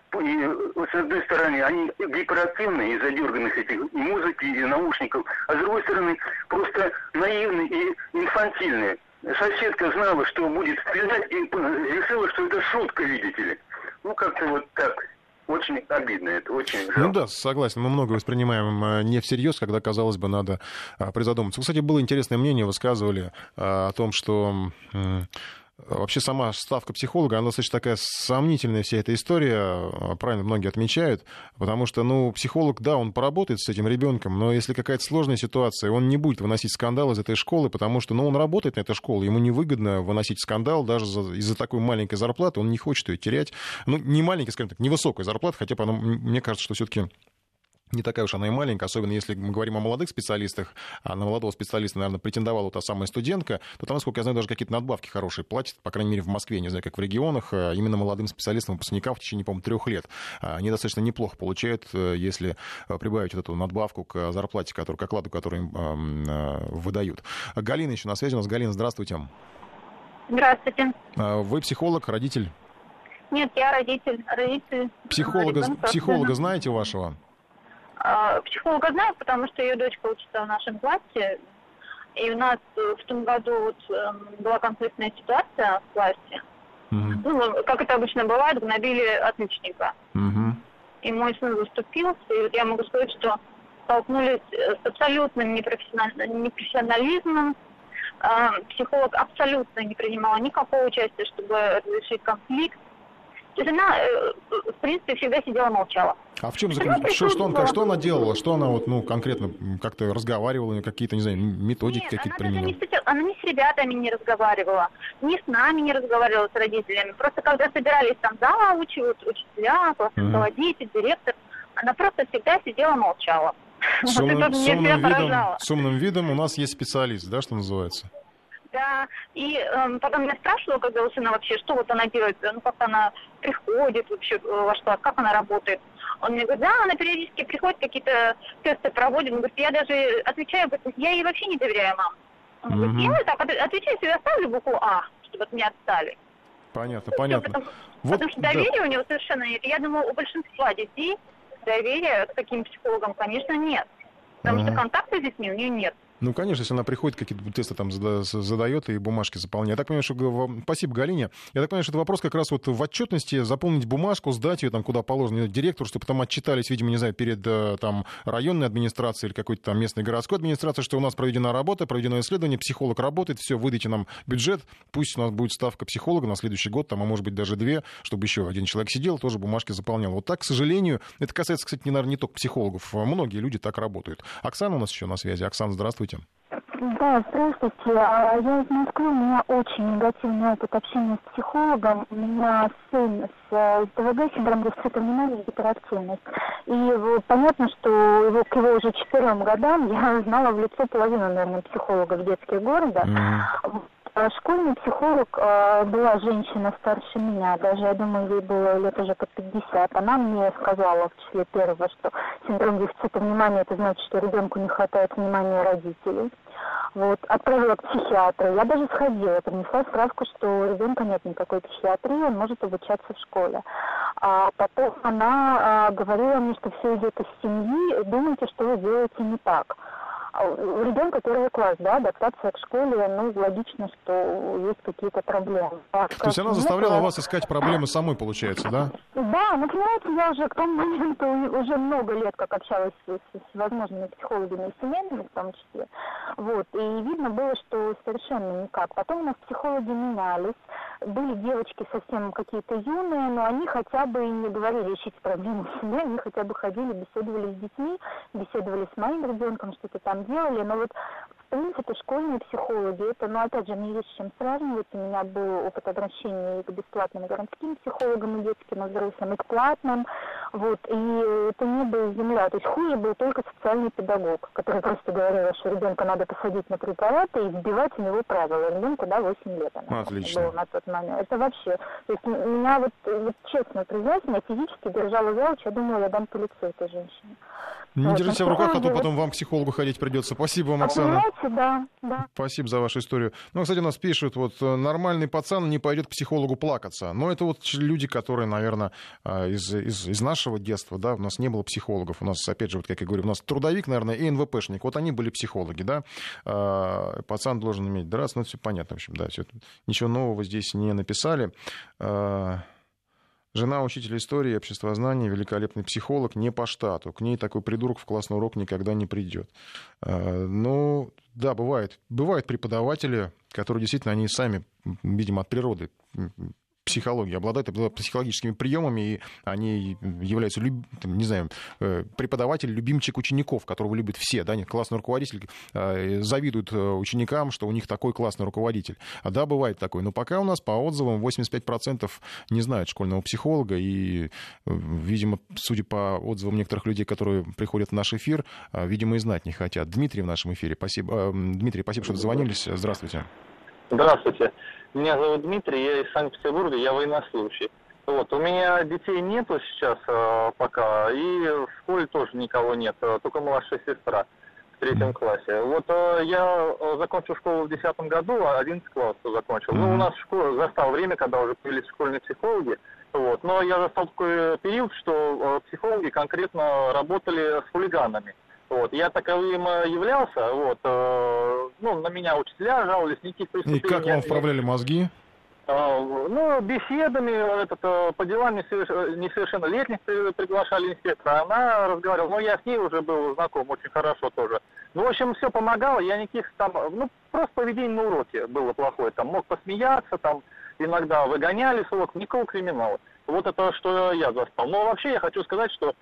с одной стороны, они гиперактивны из-за дерганных этих и музыки, и наушников, а с другой стороны, просто наивны и инфантильные. Соседка знала, что будет стрелять, и решила, что это шутка, видите ли. Ну, как-то вот так. Очень обидно это, очень жалко. Ну да, согласен. Мы много воспринимаем э, не всерьез, когда, казалось бы, надо э, призадуматься. Кстати, было интересное мнение, высказывали о том, что Вообще сама ставка психолога, она достаточно такая сомнительная вся эта история, а, правильно многие отмечают, потому что, ну, психолог, да, он поработает с этим ребенком, но если какая-то сложная ситуация, он не будет выносить скандал из этой школы, потому что, ну, он работает на этой школе, ему невыгодно выносить скандал даже из-за такой маленькой зарплаты, он не хочет ее терять. Ну, не маленькой, скажем так, невысокой зарплаты, хотя она, мне кажется, что все-таки не такая уж она и маленькая, особенно если мы говорим о молодых специалистах, а на молодого специалиста, наверное, претендовала та самая студентка, то там, насколько я знаю, даже какие-то надбавки хорошие платят, по крайней мере, в Москве, не знаю, как в регионах, а именно молодым специалистам, выпускникам в течение, по-моему, трех лет. А они достаточно неплохо получают, э, если э, прибавить вот эту надбавку к зарплате, которую, к окладу, который им э, выдают. Галина еще на связи у нас. Галина, здравствуйте. Здравствуйте. Вы психолог, родитель? Нет, я родитель. родитель психолога, психолога знаете вашего? А, психолога знаю, потому что ее дочка учится в нашем классе. И у нас э, в том году вот эм, была конфликтная ситуация в классе. Mm-hmm. Ну, как это обычно бывает, гнобили отличника. Mm-hmm. И мой сын заступился, и вот я могу сказать, что столкнулись э, с абсолютным непрофессионализмом. А, психолог абсолютно не принимала никакого участия, чтобы разрешить конфликт. Она, э, в принципе, всегда сидела молчала. А в чем заключается? Что, что, он, что она делала? Что она вот, ну, конкретно как-то разговаривала, какие-то, не знаю, методики какие-то применяла? Не она не с ребятами не разговаривала, ни с нами не разговаривала, с родителями. Просто когда собирались там заучи, вот, учителя, классный руководитель, директор, она просто всегда сидела молчала. С умным, вот с, умным видом, с умным видом у нас есть специалист, да, что называется? Да, и э, потом я спрашивала, когда у сына вообще, что вот она делает, ну как она приходит вообще во что, как она работает. Он мне говорит, да, она периодически приходит, какие-то тесты проводит. Он говорит, я даже отвечаю, я ей вообще не доверяю, мам. Он mm-hmm. говорит, я так отвечаю, я ставлю букву А, чтобы от меня отстали. Понятно, ну, понятно. Потому, вот, потому что доверия да. у него совершенно нет. Я думаю, у большинства детей доверия к таким психологам, конечно, нет. Потому uh-huh. что контакта с детьми у нее нет. Ну, конечно, если она приходит, какие-то тесты там задает и бумажки заполняет. Я так понимаю, что... Спасибо, Галине. Я так понимаю, что это вопрос как раз вот в отчетности заполнить бумажку, сдать ее там куда положено директору, чтобы потом отчитались, видимо, не знаю, перед э, там районной администрацией или какой-то там местной городской администрацией, что у нас проведена работа, проведено исследование, психолог работает, все, выдайте нам бюджет, пусть у нас будет ставка психолога на следующий год, там, а может быть даже две, чтобы еще один человек сидел, тоже бумажки заполнял. Вот так, к сожалению, это касается, кстати, не, наверное, не только психологов, многие люди так работают. Оксана у нас еще на связи. Оксана, здравствуйте. Да, здравствуйте. А, я из Москвы. У меня очень негативный опыт общения с психологом. У меня сын с э, СДВГ, синдром дефицита внимания и гиперактивность. И понятно, что его, к его уже четырем годам я знала в лицо половину, наверное, психологов детских города. Mm-hmm. Школьный психолог э, была женщина старше меня, даже, я думаю, ей было лет уже под 50. Она мне сказала в числе первого, что синдром дефицита внимания, это значит, что ребенку не хватает внимания родителей. Вот, отправила к психиатру. Я даже сходила, принесла справку, что ребенка нет никакой психиатрии, он может обучаться в школе. А потом она а, говорила мне, что все идет из семьи, думайте, что вы делаете не так. А у ребенка первый класс, да, адаптация к школе, ну, логично, что есть какие-то проблемы. А То есть она заставляла вас искать проблемы самой, получается, да? Да, ну, понимаете, я уже к тому моменту уже много лет как общалась с, с, возможными психологами и семейными в том числе. Вот, и видно было, что совершенно никак. Потом у нас психологи менялись, были девочки совсем какие-то юные, но они хотя бы и не говорили ищите проблемы в себе, они хотя бы ходили, беседовали с детьми, беседовали с моим ребенком, что-то там делали, но вот в принципе школьные психологи, это, ну опять же, мне есть с чем сравнивать, у меня был опыт обращения и к бесплатным городским психологам и детским, и взрослым, и к платным, вот, и это не было земля, то есть хуже был только социальный педагог, который просто говорил, что ребенка надо посадить на препараты и вбивать в него правила, ребенку, да, 8 лет она Отлично. была на тот момент. Это вообще, то есть меня вот, вот честно признаюсь, меня физически держала за я думала, я дам по лицу этой женщине. Не вот, держите себя в руках, а то потом вам к психологу ходить придется. Спасибо вам, Оксана. да, да. Спасибо за вашу историю. Ну, кстати, нас пишут, вот э, нормальный пацан не пойдет к психологу плакаться. Но это вот люди, которые, наверное, э, из, из, из нашего детства, да, у нас не было психологов. У нас, опять же, вот как я говорю, у нас трудовик, наверное, и НВПшник. Вот они были психологи, да. Пацан должен иметь драться, ну, все понятно, в общем, да. Все, ничего нового здесь не написали. Жена учителя истории и обществознания, великолепный психолог, не по штату. К ней такой придурок в классный урок никогда не придет. А, ну, да, бывает. Бывают преподаватели, которые действительно, они сами, видимо, от природы психологии, обладают психологическими приемами, и они являются, не знаю, э, преподаватель, любимчик учеников, которого любят все, да, нет, классный руководитель э, завидует э, ученикам, что у них такой классный руководитель. А да, бывает такой, но пока у нас по отзывам 85% не знают школьного психолога, и, видимо, судя по отзывам некоторых людей, которые приходят в наш эфир, видимо, и знать не хотят. Дмитрий в нашем эфире, спасибо. Дмитрий, спасибо, что дозвонились. Здравствуйте. Здравствуйте. Меня зовут Дмитрий, я из Санкт-Петербурга, я военнослужащий. Вот, у меня детей нету сейчас э, пока, и в школе тоже никого нет, э, только младшая сестра в третьем классе. Вот э, я э, закончил школу в десятом году, а 11 класс закончил. Mm-hmm. Ну, у нас в школе застал время, когда уже появились школьные психологи, вот. Но я застал такой период, что э, психологи конкретно работали с хулиганами. Вот. Я таковым являлся, вот, э, ну, на меня учителя жаловались, никаких преступлений. И как вам вправляли мозги? Э, ну, беседами, этот, э, по делам несовершеннолетних приглашали инспектора. Она разговаривала, ну, я с ней уже был знаком очень хорошо тоже. Ну, в общем, все помогало, я никаких там, ну, просто поведение на уроке было плохое. Там мог посмеяться, там иногда выгоняли с урока, никакого криминала. Вот это, что я застал. Но вообще я хочу сказать, что э,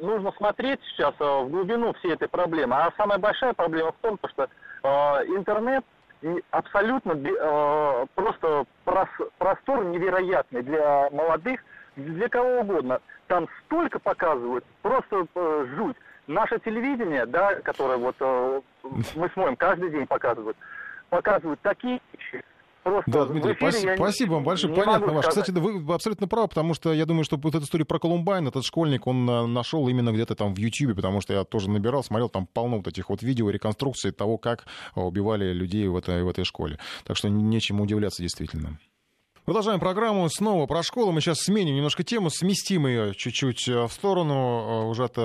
нужно смотреть сейчас э, в глубину всей этой проблемы. А самая большая проблема в том, что э, интернет абсолютно э, просто прос, простор невероятный для молодых, для кого угодно. Там столько показывают, просто э, жуть. Наше телевидение, да, которое вот э, мы смотрим, каждый день показывают, показывают такие вещи, Просто да, Дмитрий, спасибо, спасибо вам большое. Понятно ваш. Кстати, вы абсолютно правы, потому что я думаю, что вот эта история про Колумбайн, этот школьник, он э, нашел именно где-то там в Ютьюбе, потому что я тоже набирал, смотрел, там полно вот этих вот видео, реконструкций того, как убивали людей в этой, в этой школе. Так что нечему удивляться действительно. Продолжаем программу снова про школу. Мы сейчас сменим немножко тему, сместим ее чуть-чуть э, в сторону уже от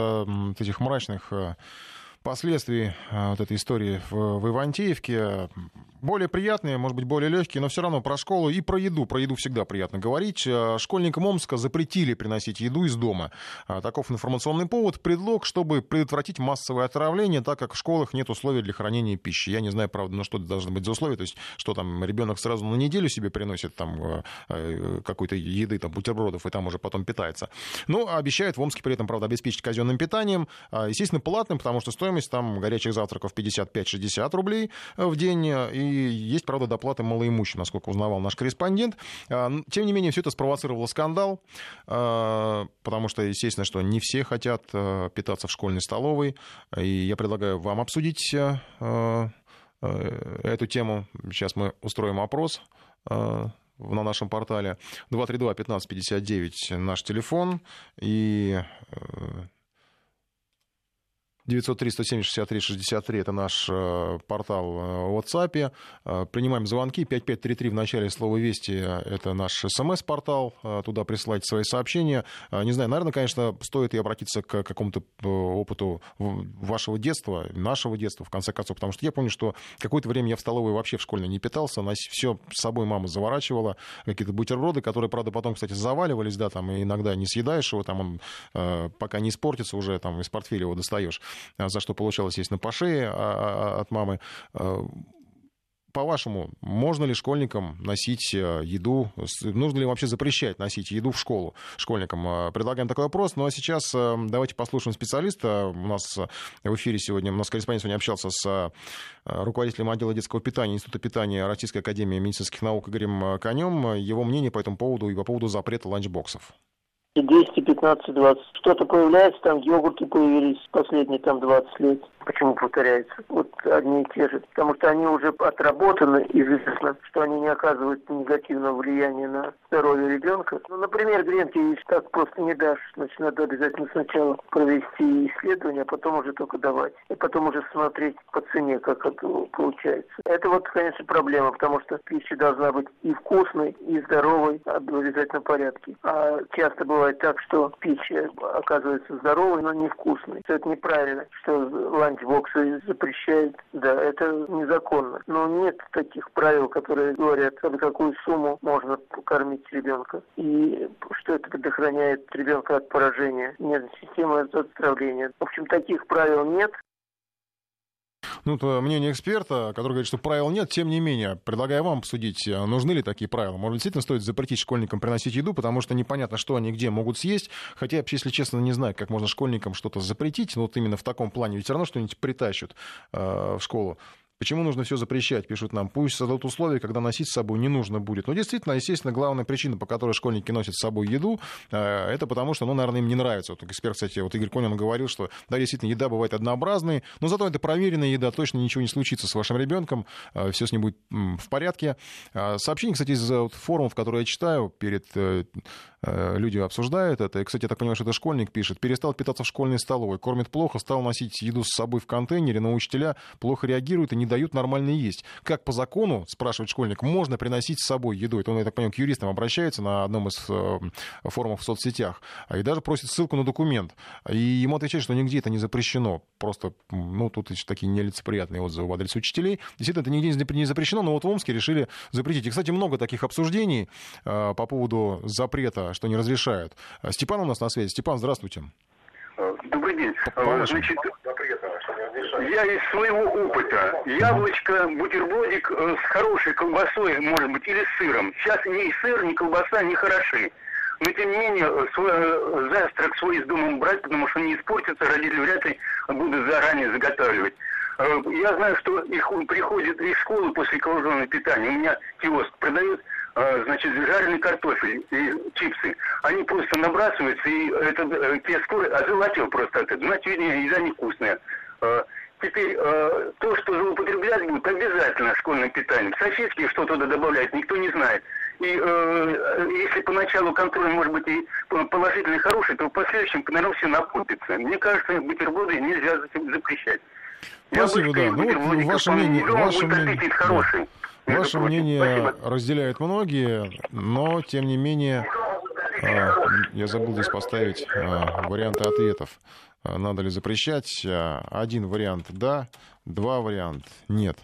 этих мрачных последствий вот этой истории в, в Ивантеевке более приятные, может быть, более легкие, но все равно про школу и про еду. Про еду всегда приятно говорить. Э, школьникам Омска запретили приносить еду из дома. А, таков информационный повод, предлог, чтобы предотвратить массовое отравление, так как в школах нет условий для хранения пищи. Я не знаю, правда, но что это должно быть за условия. То есть, что там ребенок сразу на неделю себе приносит там какой-то еды, там, бутербродов, и там уже потом питается. Но обещают в Омске при этом, правда, обеспечить казенным питанием. А, естественно, платным, потому что стоимость стоимость там горячих завтраков 55-60 рублей в день. И есть, правда, доплаты малоимущим, насколько узнавал наш корреспондент. Тем не менее, все это спровоцировало скандал, потому что, естественно, что не все хотят питаться в школьной столовой. И я предлагаю вам обсудить эту тему. Сейчас мы устроим опрос на нашем портале. 232-1559 наш телефон. И 903-170-63-63 это наш э, портал в э, WhatsApp. Э, принимаем звонки. 5533 в начале слова «Вести» — это наш смс-портал. Туда присылайте свои сообщения. Не знаю, наверное, конечно, стоит и обратиться к какому-то опыту вашего детства, нашего детства, в конце концов. Потому что я помню, что какое-то время я в столовой вообще в школьной не питался. Все с собой мама заворачивала. Какие-то бутерброды, которые, правда, потом, кстати, заваливались, да, там, и иногда не съедаешь его, там он пока не испортится, уже там из портфеля его достаешь. А, за что получалось, естественно, по шее а, а, от мамы. По-вашему, можно ли школьникам носить еду? Нужно ли вообще запрещать носить еду в школу школьникам? Предлагаем такой вопрос. Ну а сейчас давайте послушаем специалиста. У нас в эфире сегодня, у нас корреспондент сегодня общался с руководителем отдела детского питания Института питания Российской Академии медицинских наук Игорем Конем. Его мнение по этому поводу и по поводу запрета ланчбоксов. 200, 15, 20. Что-то появляется, там йогурты появились последние там 20 лет. Почему повторяется? Вот одни и те же. Потому что они уже отработаны, известно, что они не оказывают негативного влияния на здоровье ребенка. Ну, например, гренки так просто не дашь. Значит, надо обязательно сначала провести исследование, а потом уже только давать. И потом уже смотреть по цене, как это получается. Это вот, конечно, проблема, потому что пища должна быть и вкусной, и здоровой, а в обязательном порядке. А часто бывает так, что пища оказывается здоровой, но невкусной. Это неправильно, что ланчбоксы запрещают. Да, это незаконно. Но нет таких правил, которые говорят, за какую сумму можно кормить ребенка. И что это предохраняет ребенка от поражения. Нет системы отравления. В общем, таких правил нет. Ну, это мнение эксперта, который говорит, что правил нет, тем не менее, предлагаю вам обсудить, а нужны ли такие правила. Может, действительно стоит запретить школьникам приносить еду, потому что непонятно, что они где могут съесть. Хотя, если честно, не знаю, как можно школьникам что-то запретить, но вот именно в таком плане. Ведь все равно что-нибудь притащат э, в школу. Почему нужно все запрещать, пишут нам. Пусть создадут условия, когда носить с собой не нужно будет. Но действительно, естественно, главная причина, по которой школьники носят с собой еду, э, это потому что, ну, наверное, им не нравится. Вот эксперт, кстати, вот Игорь Конин говорил, что, да, действительно, еда бывает однообразной, но зато это проверенная еда, точно ничего не случится с вашим ребенком, э, все с ним будет в порядке. Э, сообщение, кстати, из форумов, которые я читаю перед люди обсуждают это. И, кстати, я так понимаю, что это школьник пишет. Перестал питаться в школьной столовой, кормит плохо, стал носить еду с собой в контейнере, но учителя плохо реагируют и не дают нормально есть. Как по закону, спрашивает школьник, можно приносить с собой еду? Это он, я так понимаю, к юристам обращается на одном из э, форумов в соцсетях. И даже просит ссылку на документ. И ему отвечают, что нигде это не запрещено. Просто, ну, тут такие нелицеприятные отзывы в адрес учителей. Действительно, это нигде не запрещено, но вот в Омске решили запретить. И, кстати, много таких обсуждений э, по поводу запрета, что не разрешают. Степан у нас на связи. Степан, здравствуйте. Добрый день. Значит, я из своего опыта. Яблочко, бутербродик э, с хорошей колбасой, может быть, или с сыром. Сейчас ни сыр, ни колбаса не хороши. Но, тем не менее, э, свой, э, завтрак свой из дома брать, потому что не испортится, родители вряд ли будут заранее заготавливать. Я знаю, что их приходят из школы после коллаженного питания. У меня киоск продает значит, жареный картофель и чипсы. Они просто набрасываются, и этот киоскор озолотил просто от этого. Значит, видимо, еда невкусная. Теперь э, то, что злоупотреблять будут, обязательно школьным питанием. Соседские что туда добавляют, никто не знает. И э, если поначалу контроль может быть и положительный, хороший, то в последующем, наверное, все накопится. Мне кажется, бутерброды нельзя запрещать. Спасибо, да. Ну, вот ваше мнение, ваше мнение, хороший. Да. Ваше мнение Спасибо. разделяют многие, но, тем не менее, э, я забыл здесь поставить э, варианты ответов. Э, надо ли запрещать. Э, один вариант «да», два варианта «нет».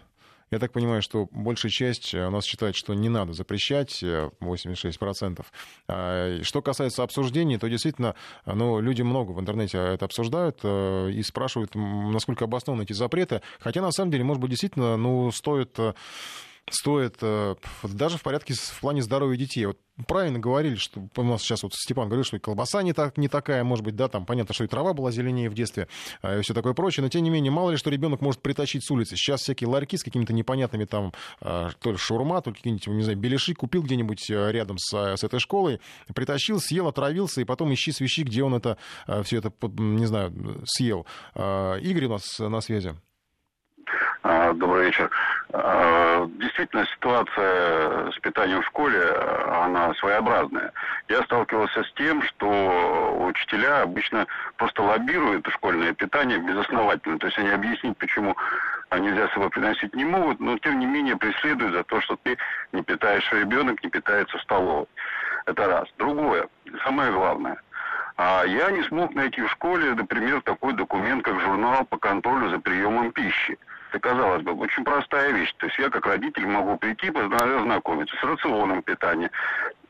Я так понимаю, что большая часть э, у нас считает, что не надо запрещать, 86%. А, что касается обсуждений, то действительно, ну, люди много в интернете это обсуждают и спрашивают, насколько обоснованы эти запреты. Хотя, на самом деле, может быть, действительно, ну, стоит стоит э, даже в порядке в плане здоровья детей. Вот правильно говорили, что у нас сейчас вот Степан говорил, что и колбаса не, так, не такая, может быть, да, там понятно, что и трава была зеленее в детстве а, и все такое прочее, но тем не менее, мало ли, что ребенок может притащить с улицы. Сейчас всякие ларьки с какими-то непонятными там, а, то ли шаурма, то ли какие-нибудь, не знаю, беляши купил где-нибудь э, рядом с, э, с этой школой, притащил, съел, отравился, и потом ищи свищи, где он это, все это, не знаю, съел. А, Игорь у нас на связи. Добрый вечер. Э, действительно, ситуация с питанием в школе, она своеобразная. Я сталкивался с тем, что учителя обычно просто лоббируют школьное питание безосновательно. То есть они объяснить, почему нельзя с собой приносить не могут, но тем не менее преследуют за то, что ты не питаешь, ребенок не питается в столовой. Это раз. Другое, самое главное – а я не смог найти в школе, например, такой документ, как журнал по контролю за приемом пищи. Это, казалось бы, очень простая вещь. То есть я как родитель могу прийти, ознакомиться с рационом питания.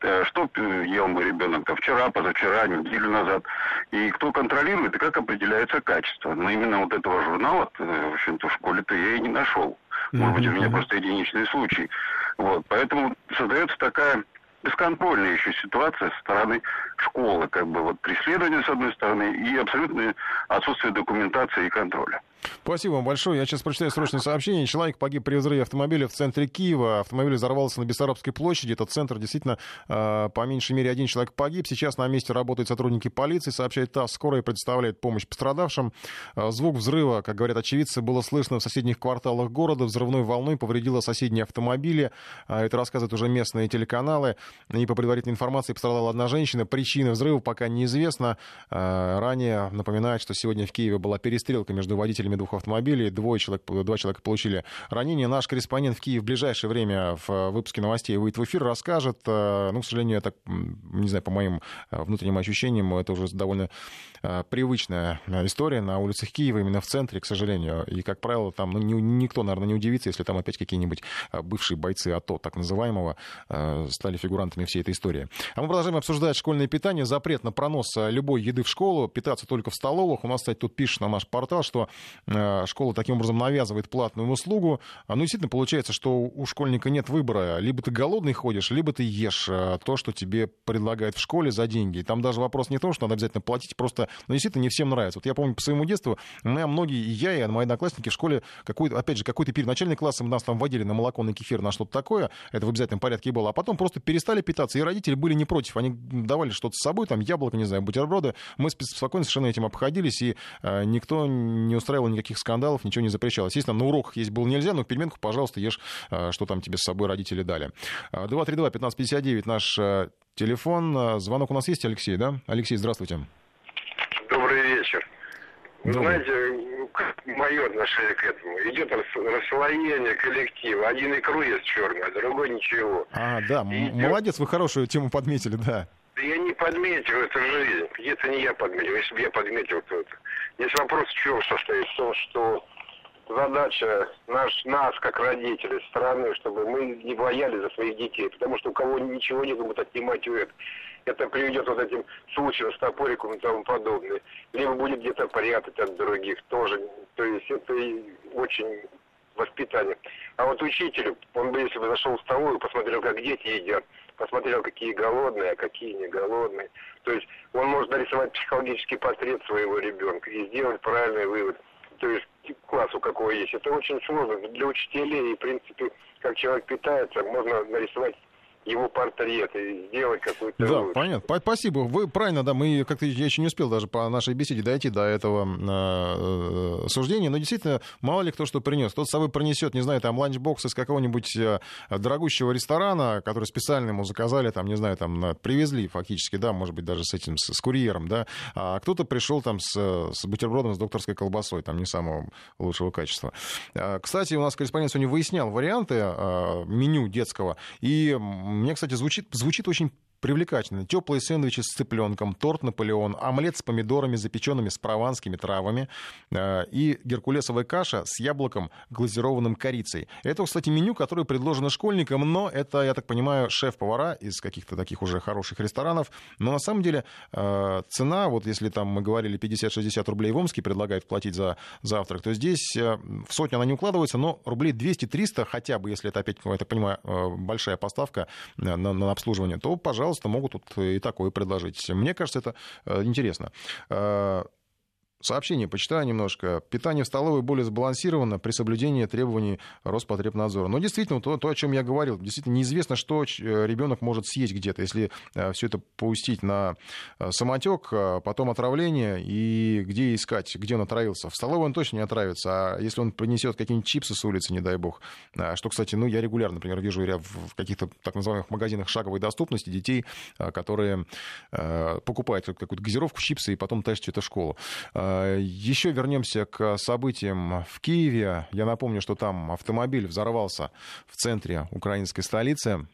Э, что ел мой ребенок -то вчера, позавчера, неделю назад. И кто контролирует, и как определяется качество. Но именно вот этого журнала, э, в общем-то, в школе-то я и не нашел. Может быть, у меня просто единичный случай. Вот. Поэтому создается такая бесконтрольная еще ситуация со стороны школы, как бы вот преследование с одной стороны и абсолютное отсутствие документации и контроля. Спасибо вам большое. Я сейчас прочитаю срочное сообщение. Человек погиб при взрыве автомобиля в центре Киева. Автомобиль взорвался на Бессарабской площади. Этот центр действительно, э, по меньшей мере, один человек погиб. Сейчас на месте работают сотрудники полиции, сообщает ТАСС. Скорая предоставляет помощь пострадавшим. Э, звук взрыва, как говорят очевидцы, было слышно в соседних кварталах города. Взрывной волной повредило соседние автомобили. Э, это рассказывают уже местные телеканалы. И по предварительной информации пострадала одна женщина. Причины взрыва пока неизвестна. Ранее напоминает, что сегодня в Киеве была перестрелка между водителями водителями двух автомобилей. Двое человек, два человека получили ранения. Наш корреспондент в Киеве в ближайшее время в выпуске новостей выйдет в эфир, расскажет. Э, ну, к сожалению, я так, не знаю, по моим э, внутренним ощущениям, это уже довольно э, привычная история на улицах Киева, именно в центре, к сожалению. И, как правило, там ну, никто, наверное, не удивится, если там опять какие-нибудь бывшие бойцы АТО, так называемого, стали фигурантами всей этой истории. А мы продолжаем обсуждать школьное питание. Запрет на пронос любой еды в школу, питаться только в столовых. У нас, кстати, тут пишет на наш портал, что школа таким образом навязывает платную услугу, ну, действительно получается, что у школьника нет выбора. Либо ты голодный ходишь, либо ты ешь э, то, что тебе предлагают в школе за деньги. И там даже вопрос не в том, что надо обязательно платить, просто, ну, действительно, не всем нравится. Вот я помню по своему детству, меня многие, и я, и мои одноклассники в школе, какой опять же, какой-то перед начальным классом нас там водили на молоко, на кефир, на что-то такое, это в обязательном порядке было, а потом просто перестали питаться, и родители были не против, они давали что-то с собой, там, яблоко, не знаю, бутерброды, мы спокойно совершенно этим обходились, и э, никто не устраивал никаких скандалов, ничего не запрещалось. Естественно, на уроках есть было нельзя, но в переменку, пожалуйста, ешь, э, что там тебе с собой родители дали. 232-1559 э, наш э, телефон. Звонок у нас есть, Алексей, да? Алексей, здравствуйте. Добрый вечер. Вы знаете, мое отношение к этому. Идет расслоение коллектива. Один икру есть черный, а другой ничего. А, да, идет... молодец, вы хорошую тему подметили, да. Да я не подметил эту жизнь. Где-то не я подметил, если бы я подметил кто-то. Здесь вопрос в чем состоит? В том, что задача наш, нас, как родителей страны, чтобы мы не боялись за своих детей. Потому что у кого ничего нет, будут отнимать у этого. Это приведет вот этим случаям с топориком и тому подобное. Либо будет где-то прятать от других тоже. То есть это очень воспитание. А вот учителю, он бы, если бы зашел в столовую, посмотрел, как дети едят, посмотрел, какие голодные, а какие не голодные. То есть он может нарисовать психологический портрет своего ребенка и сделать правильный вывод. То есть классу какого есть. Это очень сложно для учителей. И, в принципе, как человек питается, можно нарисовать его портрет и сделать какой-то... Да, лучше. понятно. Спасибо. Вы правильно, да, мы как-то, я еще не успел даже по нашей беседе дойти до этого э, суждения, но действительно, мало ли кто что принес. Кто с собой принесет, не знаю, там, ланчбокс из какого-нибудь э, дорогущего ресторана, который специально ему заказали, там, не знаю, там, привезли фактически, да, может быть, даже с этим, с, с курьером, да, а кто-то пришел там с, с бутербродом с докторской колбасой, там, не самого лучшего качества. А, кстати, у нас корреспондент сегодня выяснял варианты э, меню детского, и мне, кстати, звучит, звучит очень привлекательны. Теплые сэндвичи с цыпленком, торт Наполеон, омлет с помидорами, запеченными с прованскими травами э, и геркулесовая каша с яблоком, глазированным корицей. Это, кстати, меню, которое предложено школьникам, но это, я так понимаю, шеф-повара из каких-то таких уже хороших ресторанов. Но на самом деле э, цена, вот если там мы говорили 50-60 рублей в Омске предлагают платить за завтрак, то здесь э, в сотню она не укладывается, но рублей 200-300 хотя бы, если это опять, я так понимаю, большая поставка на, на обслуживание, то, пожалуйста, могут тут и такое предложить. Мне кажется, это интересно. Сообщение почитаю немножко. Питание в столовой более сбалансировано при соблюдении требований Роспотребнадзора. Но действительно, то, то о чем я говорил, действительно неизвестно, что э, ребенок может съесть где-то. Если э, все это пустить на э, самотек, потом отравление, и где искать, где он отравился. В столовой он точно не отравится, а если он принесет какие-нибудь чипсы с улицы, не дай бог. Что, кстати, ну, я регулярно, например, вижу в каких-то так называемых магазинах шаговой доступности детей, которые покупают какую-то газировку, чипсы, и потом тащат это в школу. Еще вернемся к событиям в Киеве. Я напомню, что там автомобиль взорвался в центре украинской столицы.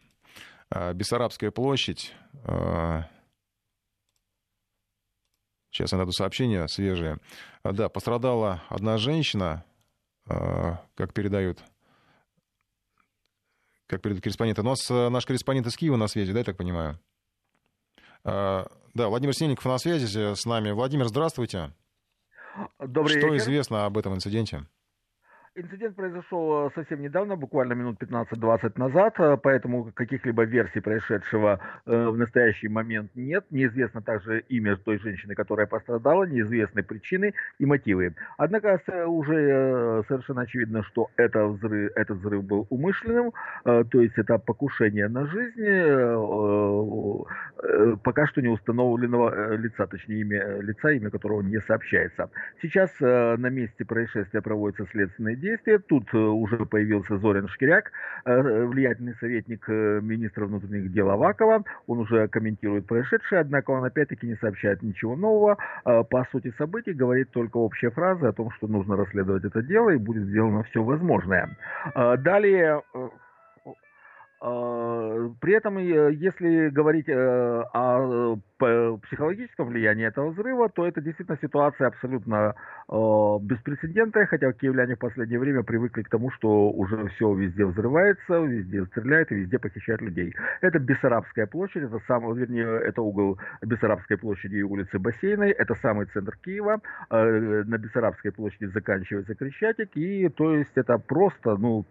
Э, Бессарабская площадь. Э, сейчас я найду сообщение свежее. Э, да, пострадала одна женщина, как передают как передают корреспонденты. У нас наш корреспондент из Киева на связи, да, я так понимаю? Да, Владимир Синников на связи с нами. Владимир, здравствуйте. Добрый Что вечер. известно об этом инциденте? Инцидент произошел э, совсем недавно, буквально минут 15-20 назад, э, поэтому каких-либо версий происшедшего э, в настоящий момент нет. Неизвестно также имя той женщины, которая пострадала, неизвестны причины и мотивы. Однако уже совершенно очевидно, что это взрыв, этот взрыв был умышленным, то есть это покушение на жизнь пока что не установленного лица, точнее имя лица, имя которого не сообщается. Сейчас на месте происшествия проводятся следственные действия действия. Тут э, уже появился Зорин Шкиряк, э, влиятельный советник э, министра внутренних дел Авакова. Он уже комментирует происшедшее, однако он опять-таки не сообщает ничего нового. По сути событий говорит только общая фраза о том, что нужно расследовать это дело и будет сделано все возможное. Далее при этом, если говорить о психологическом влиянии этого взрыва, то это действительно ситуация абсолютно э, беспрецедентная, хотя киевляне в последнее время привыкли к тому, что уже все везде взрывается, везде стреляет и везде похищают людей. Это Бессарабская площадь, это сам, вернее, это угол Бессарабской площади и улицы Бассейной, это самый центр Киева. Э, на Бессарабской площади заканчивается Крещатик, и то есть это просто ну,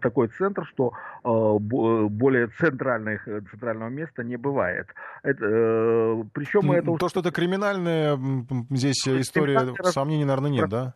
такой центр, что э, более центральных, центрального места не бывает. Это, э, причем это... То, что это криминальная здесь история, сомнений, наверное, нет, да?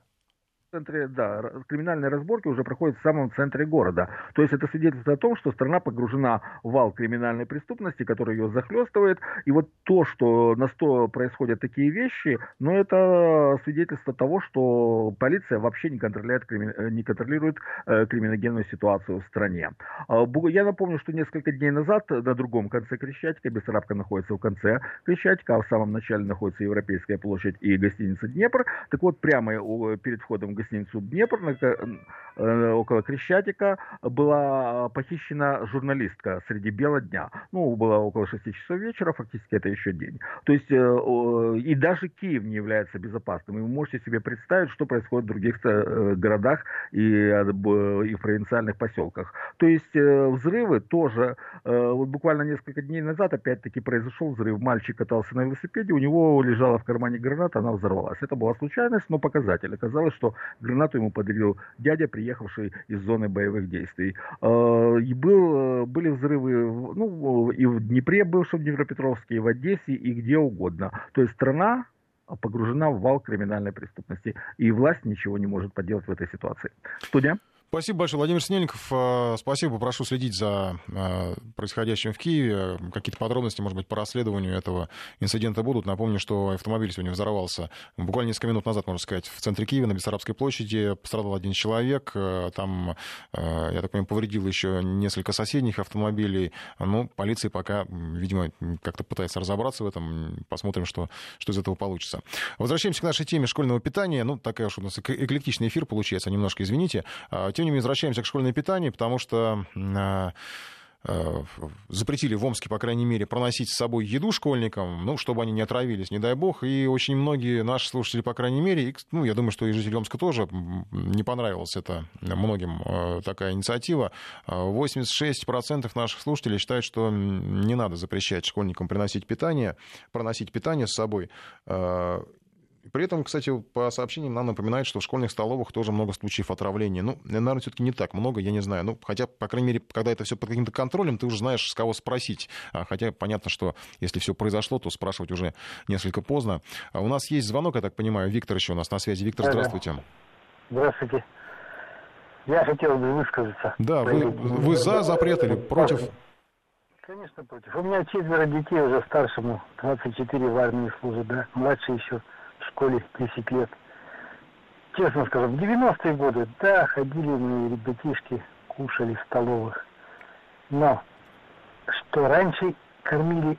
Центре, да, криминальные разборки уже проходят в самом центре города. То есть это свидетельствует о том, что страна погружена в вал криминальной преступности, который ее захлестывает. И вот то, что на сто происходят такие вещи, ну это свидетельство того, что полиция вообще не контролирует, э, не контролирует э, криминогенную ситуацию в стране. А, я напомню, что несколько дней назад на другом конце Крещатика, Бессарабка находится в конце Крещатика, а в самом начале находится Европейская площадь и гостиница Днепр. Так вот, прямо перед входом гостиницу Днепр э, около Крещатика была похищена журналистка среди бела дня. Ну, было около 6 часов вечера, фактически это еще день. То есть э, и даже Киев не является безопасным. И вы можете себе представить, что происходит в других э, городах и, и в провинциальных поселках. То есть взрывы тоже, вот буквально несколько дней назад опять-таки произошел взрыв. Мальчик катался на велосипеде, у него лежала в кармане граната, она взорвалась. Это была случайность, но показатель. Оказалось, что Гранату ему подарил дядя, приехавший из зоны боевых действий. А, и был, были взрывы ну, и в Днепре, бывшем Днепропетровске, и в Одессе, и где угодно. То есть страна погружена в вал криминальной преступности. И власть ничего не может поделать в этой ситуации. Студия. Спасибо большое, Владимир Снельников. Э, спасибо, прошу следить за э, происходящим в Киеве. Какие-то подробности, может быть, по расследованию этого инцидента будут. Напомню, что автомобиль сегодня взорвался буквально несколько минут назад, можно сказать, в центре Киева, на Бессарабской площади. Пострадал один человек. Э, там, я так понимаю, повредил еще несколько соседних автомобилей. Ну, полиция пока, видимо, как-то пытается разобраться в этом. Посмотрим, что, что из этого получится. Возвращаемся к нашей теме школьного питания. Ну, такая уж у нас эклектичный эфир получается, немножко извините. Тем не менее, возвращаемся к школьному питанию, потому что а, Э, запретили в Омске, по крайней мере, проносить с собой еду школьникам, ну, чтобы они не отравились, не дай бог. И очень многие наши слушатели, по крайней мере, и, ну, я думаю, что и жители Омска тоже не понравилась это многим э, такая инициатива. 86% наших слушателей считают, что не надо запрещать школьникам приносить питание, проносить питание с собой. При этом, кстати, по сообщениям нам напоминают, что в школьных столовых тоже много случаев отравления. Ну, наверное, все-таки не так много, я не знаю. Ну, хотя, по крайней мере, когда это все под каким-то контролем, ты уже знаешь, с кого спросить. А, хотя понятно, что если все произошло, то спрашивать уже несколько поздно. А у нас есть звонок, я так понимаю. Виктор еще у нас на связи. Виктор, здравствуйте. Здравствуйте. Я хотел бы высказаться. Да, вы, вы за запрет или против? Конечно, против. У меня четверо детей уже старшему, 24 в армии служат, да, младший еще школе 10 лет. Честно скажу, в 90-е годы, да, ходили мы, ребятишки, кушали в столовых. Но что раньше кормили,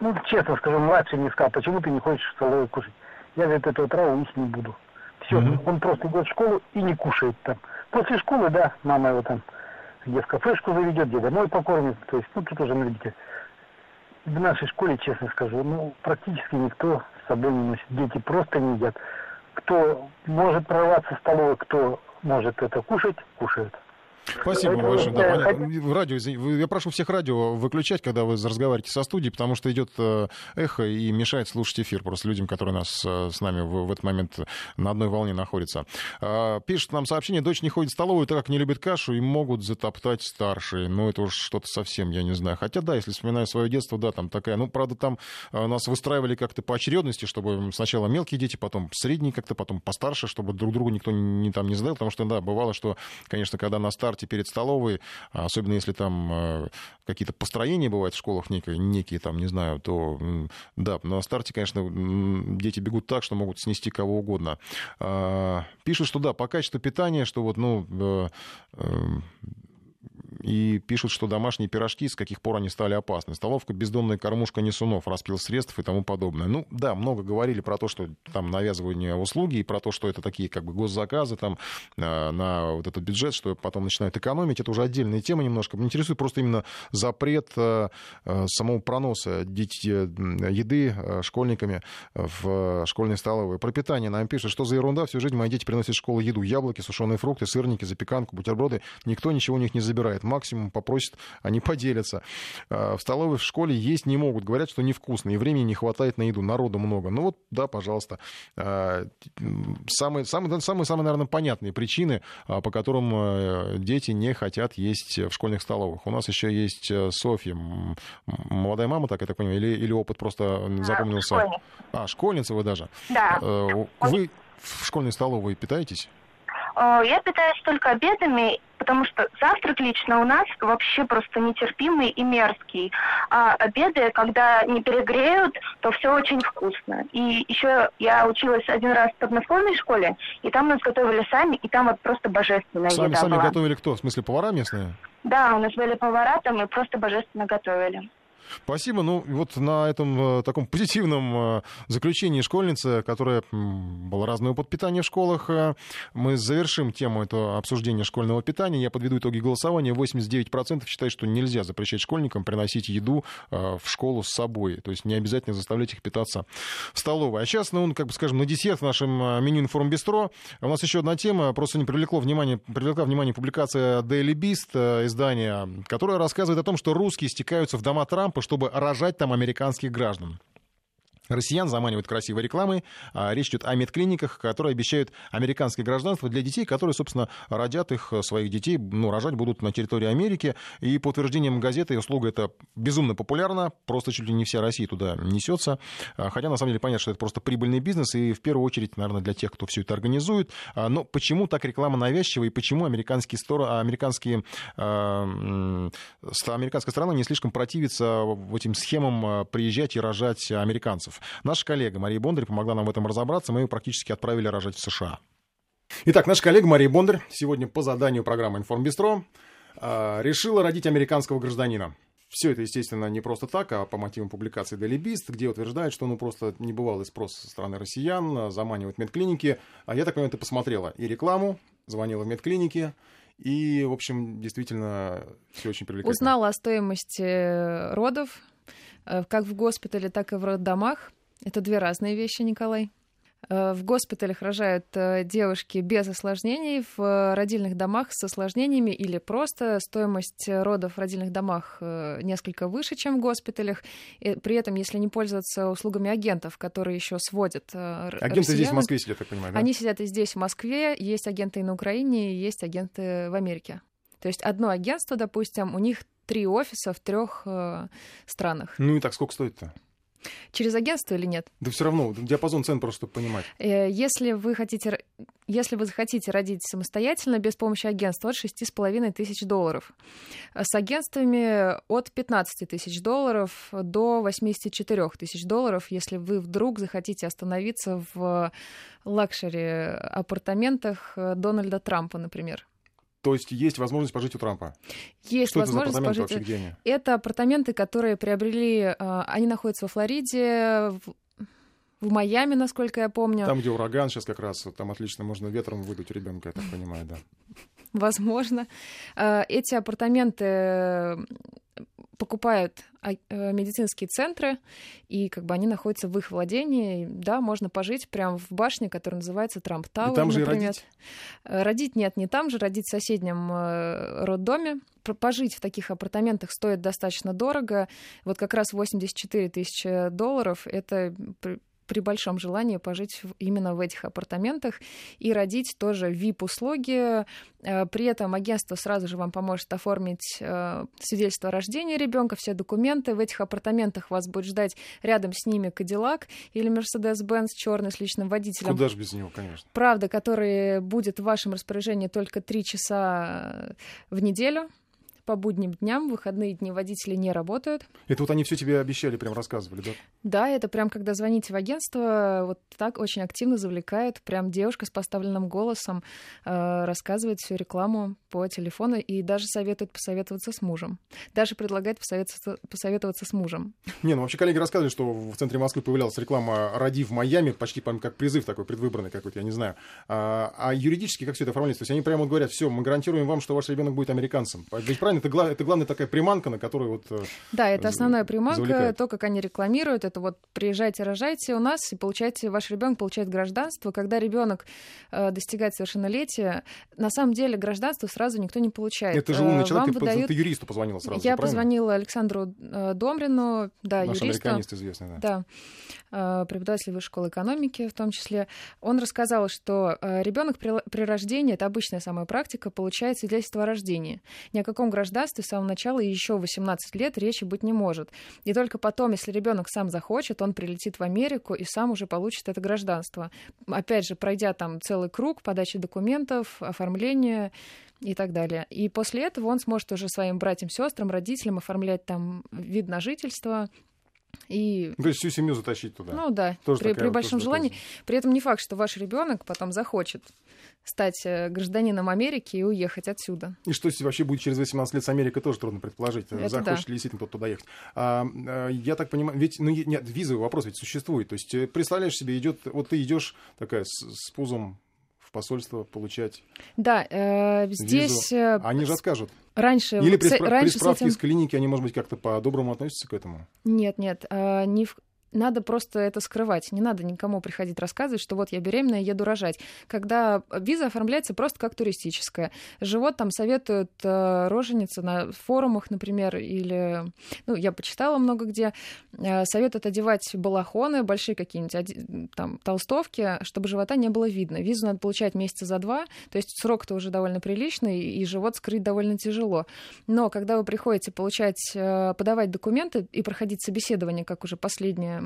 ну, честно скажу, младший мне сказал, почему ты не хочешь в столовой кушать? Я, говорит, эту траву есть не буду. Все, mm-hmm. он просто идет в школу и не кушает там. После школы, да, мама его там где в кафешку заведет, где домой покормит. То есть, ну, тут уже на родитель. В нашей школе, честно скажу, ну, практически никто с собой не носит. Дети просто не едят. Кто может прорваться в столовой, кто может это кушать, кушает. Спасибо Это большое. Да, понятно. Радио, я прошу всех радио выключать, когда вы разговариваете со студией, потому что идет э, эхо и мешает слушать эфир просто людям, которые нас э, с нами в, в этот момент на одной волне находятся. А, пишет нам сообщение, дочь не ходит в столовую, так как не любит кашу, и могут затоптать старшие. Ну, это уж что-то совсем, я не знаю. Хотя, да, если вспоминаю свое детство, да, там такая, ну, правда, там э, нас выстраивали как-то по очередности, чтобы сначала мелкие дети, потом средние как-то, потом постарше, чтобы друг другу никто не, там не задал, потому что, да, бывало, что, конечно, когда на старте карте перед столовой, особенно если там э, какие-то построения бывают в школах некие, некие там, не знаю, то да, на старте, конечно, дети бегут так, что могут снести кого угодно. А, пишут, что да, по качеству питания, что вот, ну, э, э, и пишут, что домашние пирожки, с каких пор они стали опасны. Столовка, бездомная кормушка несунов, распил средств и тому подобное. Ну, да, много говорили про то, что там навязывание услуги, и про то, что это такие как бы госзаказы там э, на вот этот бюджет, что потом начинают экономить. Это уже отдельная тема немножко. Меня интересует просто именно запрет э, э, самого проноса еды школьниками в школьные столовые. Про питание нам пишут, что за ерунда, всю жизнь мои дети приносят в школу еду, яблоки, сушеные фрукты, сырники, запеканку, бутерброды. Никто ничего у них не забирает максимум попросят, они поделятся. А, в столовой в школе есть не могут, говорят, что невкусно, и времени не хватает на еду, народу много. Ну вот, да, пожалуйста. А, самые, самые, самые, самые, наверное, понятные причины, а, по которым э, дети не хотят есть в школьных столовых. У нас еще есть э, Софья, молодая мама, так я так понимаю, или, или опыт просто запомнился? Школьница. А, школьница вы даже? Да. Э, вы в школьной столовой питаетесь? Я питаюсь только обедами потому что завтрак лично у нас вообще просто нетерпимый и мерзкий. А обеды, когда не перегреют, то все очень вкусно. И еще я училась один раз в подмосковной школе, и там нас готовили сами, и там вот просто божественная сами, еда Сами была. готовили кто? В смысле, повара местные? Да, у нас были повара там, и просто божественно готовили. Спасибо. Ну, вот на этом э, таком позитивном э, заключении школьницы, которая была разный опыт питания в школах, э, мы завершим тему этого обсуждения школьного питания. Я подведу итоги голосования. 89% считают, что нельзя запрещать школьникам приносить еду в школу с собой. То есть не обязательно заставлять их питаться в столовой. А сейчас, ну, как бы скажем, на десерт в нашем меню информбистро у нас еще одна тема. Просто не привлекло внимание, привлекла внимание публикация Daily Beast издания, которая рассказывает о том, что русские стекаются в дома Трампа Трампа, чтобы рожать там американских граждан. Россиян заманивают красивой рекламой. А, речь идет о медклиниках, которые обещают американское гражданство для детей, которые, собственно, родят их, э, своих детей, ну, рожать будут на территории Америки. И по утверждениям газеты, услуга эта безумно популярна, просто чуть ли не вся Россия туда несется. А, хотя, на самом деле, понятно, что это просто прибыльный бизнес, и в первую очередь, наверное, для тех, кто все это организует. А, но почему так реклама навязчивая, и почему американские стороны, американские, американская сторона не слишком противится этим схемам приезжать и рожать американцев? Наша коллега Мария Бондарь помогла нам в этом разобраться. Мы ее практически отправили рожать в США. Итак, наша коллега Мария Бондарь сегодня по заданию программы «Информбистро» а, решила родить американского гражданина. Все это, естественно, не просто так, а по мотивам публикации Daily Beast, где утверждает, что ну просто не бывалый спрос со стороны россиян, заманивают медклиники. А я так понимаю, ты посмотрела и рекламу, звонила в медклиники, И, в общем, действительно, все очень привлекательно. Узнала о стоимости родов, как в госпитале, так и в роддомах. Это две разные вещи, Николай. Э, в госпиталях рожают э, девушки без осложнений, в родильных домах с осложнениями или просто стоимость родов в родильных домах э, несколько выше, чем в госпиталях. И при этом, если не пользоваться услугами агентов, которые еще сводят Агенты россиян, здесь в Москве сидят, так понимаю, да? Они сидят и здесь, в Москве. Есть агенты и на Украине, есть агенты в Америке. То есть одно агентство, допустим, у них три офиса в трех э, странах. Ну и так сколько стоит-то? Через агентство или нет? Да все равно, диапазон цен просто, чтобы понимать. Э, если вы хотите, если вы захотите родить самостоятельно, без помощи агентства, от 6,5 тысяч долларов. С агентствами от 15 тысяч долларов до 84 тысяч долларов, если вы вдруг захотите остановиться в luxury апартаментах Дональда Трампа, например. То есть есть возможность пожить у Трампа? Есть Что возможность это за пожить. Вообще, где они? Это апартаменты, которые приобрели, а, они находятся во Флориде, в Майами, насколько я помню. Там, где ураган сейчас как раз, там отлично можно ветром выдуть ребенка, я так понимаю, да. Возможно. А, эти апартаменты покупают медицинские центры, и как бы они находятся в их владении. Да, можно пожить прямо в башне, которая называется Трамп Тауэр, там же например. Родить? Э, родить нет, не там же, родить в соседнем э, роддоме. Пожить в таких апартаментах стоит достаточно дорого. Вот как раз 84 тысячи долларов — это при большом желании пожить именно в этих апартаментах и родить тоже VIP-услуги. Э, при этом агентство сразу же вам поможет оформить э, свидетельство о рождении ребенка, все документы. В этих апартаментах вас будет ждать рядом с ними Кадиллак или Mercedes-Benz черный с личным водителем. Куда же без него, конечно. Правда, который будет в вашем распоряжении только три часа в неделю по будним дням, выходные дни водители не работают. Это вот они все тебе обещали, прям рассказывали, да? Да, это прям когда звоните в агентство, вот так очень активно завлекают. Прям девушка с поставленным голосом э, рассказывает всю рекламу по телефону и даже советует посоветоваться с мужем. Даже предлагает посоветоваться, посоветоваться с мужем. Не, ну вообще коллеги рассказывали, что в центре Москвы появлялась реклама «Роди в Майами», почти как призыв такой предвыборный какой-то, я не знаю. А, а юридически как все это оформляется? То есть они прямо говорят, все, мы гарантируем вам, что ваш ребенок будет американцем. Ведь правильно это, гла- это главная такая приманка, на которую вот... Э, да, это основная приманка, завлекает. то, как они рекламируют, это вот приезжайте, рожайте у нас и получайте, ваш ребенок получает гражданство. Когда ребенок э, достигает совершеннолетия, на самом деле гражданство сразу никто не получает. Это же умный Э, человек, вам ты, выдают... ты юристу позвонила сразу, Я правильно? позвонила Александру э, Домрину, да, Наш юристу. американист известный, да. Да, э, преподаватель высшей школы экономики в том числе. Он рассказал, что э, ребенок при, при рождении, это обычная самая практика, получает свидетельство о рождении. Ни о каком гражданстве с самого начала еще 18 лет речи быть не может. И только потом, если ребенок сам захочет, он прилетит в Америку и сам уже получит это гражданство. Опять же, пройдя там целый круг подачи документов, оформления и так далее. И после этого он сможет уже своим братьям, сестрам, родителям оформлять там вид на жительство, и... То есть всю семью затащить туда. Ну да, Тоже при, такая при большом тоже желании. При этом не факт, что ваш ребенок потом захочет стать э, гражданином Америки и уехать отсюда. И что вообще будет через 18 лет с Америкой, тоже трудно предположить. Это Захочет да. ли действительно кто-то туда ехать. А, а, я так понимаю, ведь ну, нет, визовый вопрос ведь существует. То есть э, представляешь себе, идет, вот ты идешь такая с, с пузом в посольство получать Да, э, здесь... визу. э, Они же откажут. Раньше, Или при, спра- раньше при справке этим- из клиники они, может быть, как-то по-доброму относятся к этому? Нет, нет, э, не в- надо просто это скрывать. Не надо никому приходить рассказывать, что вот я беременная, еду рожать. Когда виза оформляется просто как туристическая. Живот там советуют э, роженицы на форумах, например, или... Ну, я почитала много где. Э, советуют одевать балахоны, большие какие-нибудь оди- там толстовки, чтобы живота не было видно. Визу надо получать месяца за два, то есть срок-то уже довольно приличный, и живот скрыть довольно тяжело. Но когда вы приходите получать, э, подавать документы и проходить собеседование, как уже последняя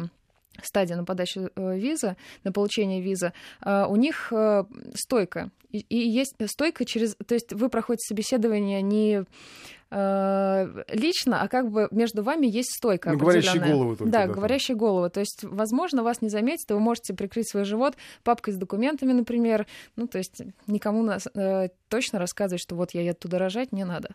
стадия на подачу э, визы, на получение визы, э, у них э, стойка. И, есть стойка через... То есть вы проходите собеседование не лично, а как бы между вами есть стойка Ну, говорящие головы только, Да, да, там. говорящая голова. То есть, возможно, вас не заметят, и вы можете прикрыть свой живот папкой с документами, например. Ну, то есть никому нас, э, точно рассказывать, что вот я еду туда рожать, не надо.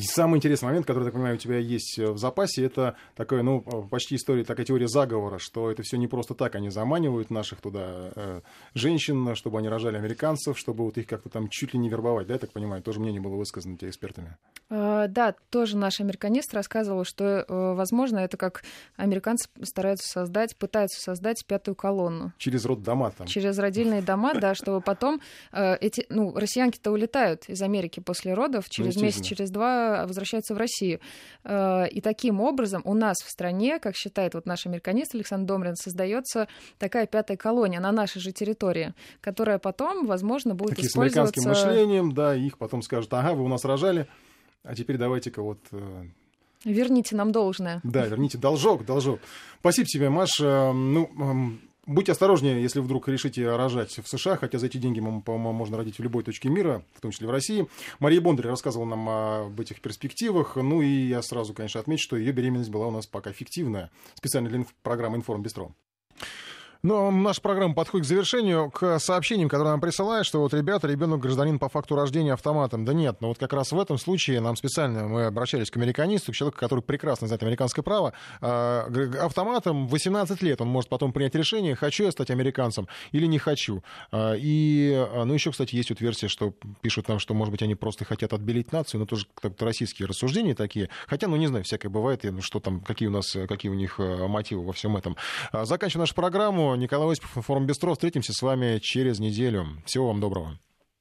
Самый интересный момент, который, так понимаю, у тебя есть в запасе, это такая, ну, почти история, такая теория заговора, что это все не просто так, они заманивают наших туда э, женщин, чтобы они рожали американцев, чтобы вот их как-то там чуть ли не вербовать, да, я так понимаю, тоже мнение было высказано тебе экспертами. Uh, да, тоже наш американист рассказывал, что, возможно, это как американцы стараются создать, пытаются создать пятую колонну. Через роддома там. Через родильные дома, да, чтобы потом эти, ну, россиянки-то улетают из Америки после родов, через ну, месяц, через два возвращаются в Россию. И таким образом у нас в стране, как считает вот наш американист Александр Домрин, создается такая пятая колония на нашей же территории, которая потом, возможно, будет Такие использоваться... с американским мышлением, да, их потом скажут, ага, вы у нас рожали, а теперь давайте-ка вот... Э, верните нам должное. Да, верните должок, должок. Спасибо тебе, Маш. Э, ну, эм, Будьте осторожнее, если вдруг решите рожать в США, хотя за эти деньги, по-моему, можно родить в любой точке мира, в том числе в России. Мария Бондарь рассказывала нам об этих перспективах. Ну и я сразу, конечно, отмечу, что ее беременность была у нас пока фиктивная. Специально для программы «Информ Бистро». Но наша программа подходит к завершению, к сообщениям, которые нам присылают, что вот, ребята, ребенок гражданин по факту рождения автоматом. Да нет, но вот как раз в этом случае нам специально, мы обращались к американисту, к человеку, который прекрасно знает американское право, а, автоматом 18 лет он может потом принять решение, хочу я стать американцем или не хочу. А, и, а, ну, еще, кстати, есть вот версия, что пишут нам, что, может быть, они просто хотят отбелить нацию, но тоже как-то российские рассуждения такие. Хотя, ну, не знаю, всякое бывает, что там, какие у нас, какие у них мотивы во всем этом. Заканчиваем нашу программу. Николай Осипов, форум Бестро. Встретимся с вами через неделю. Всего вам доброго.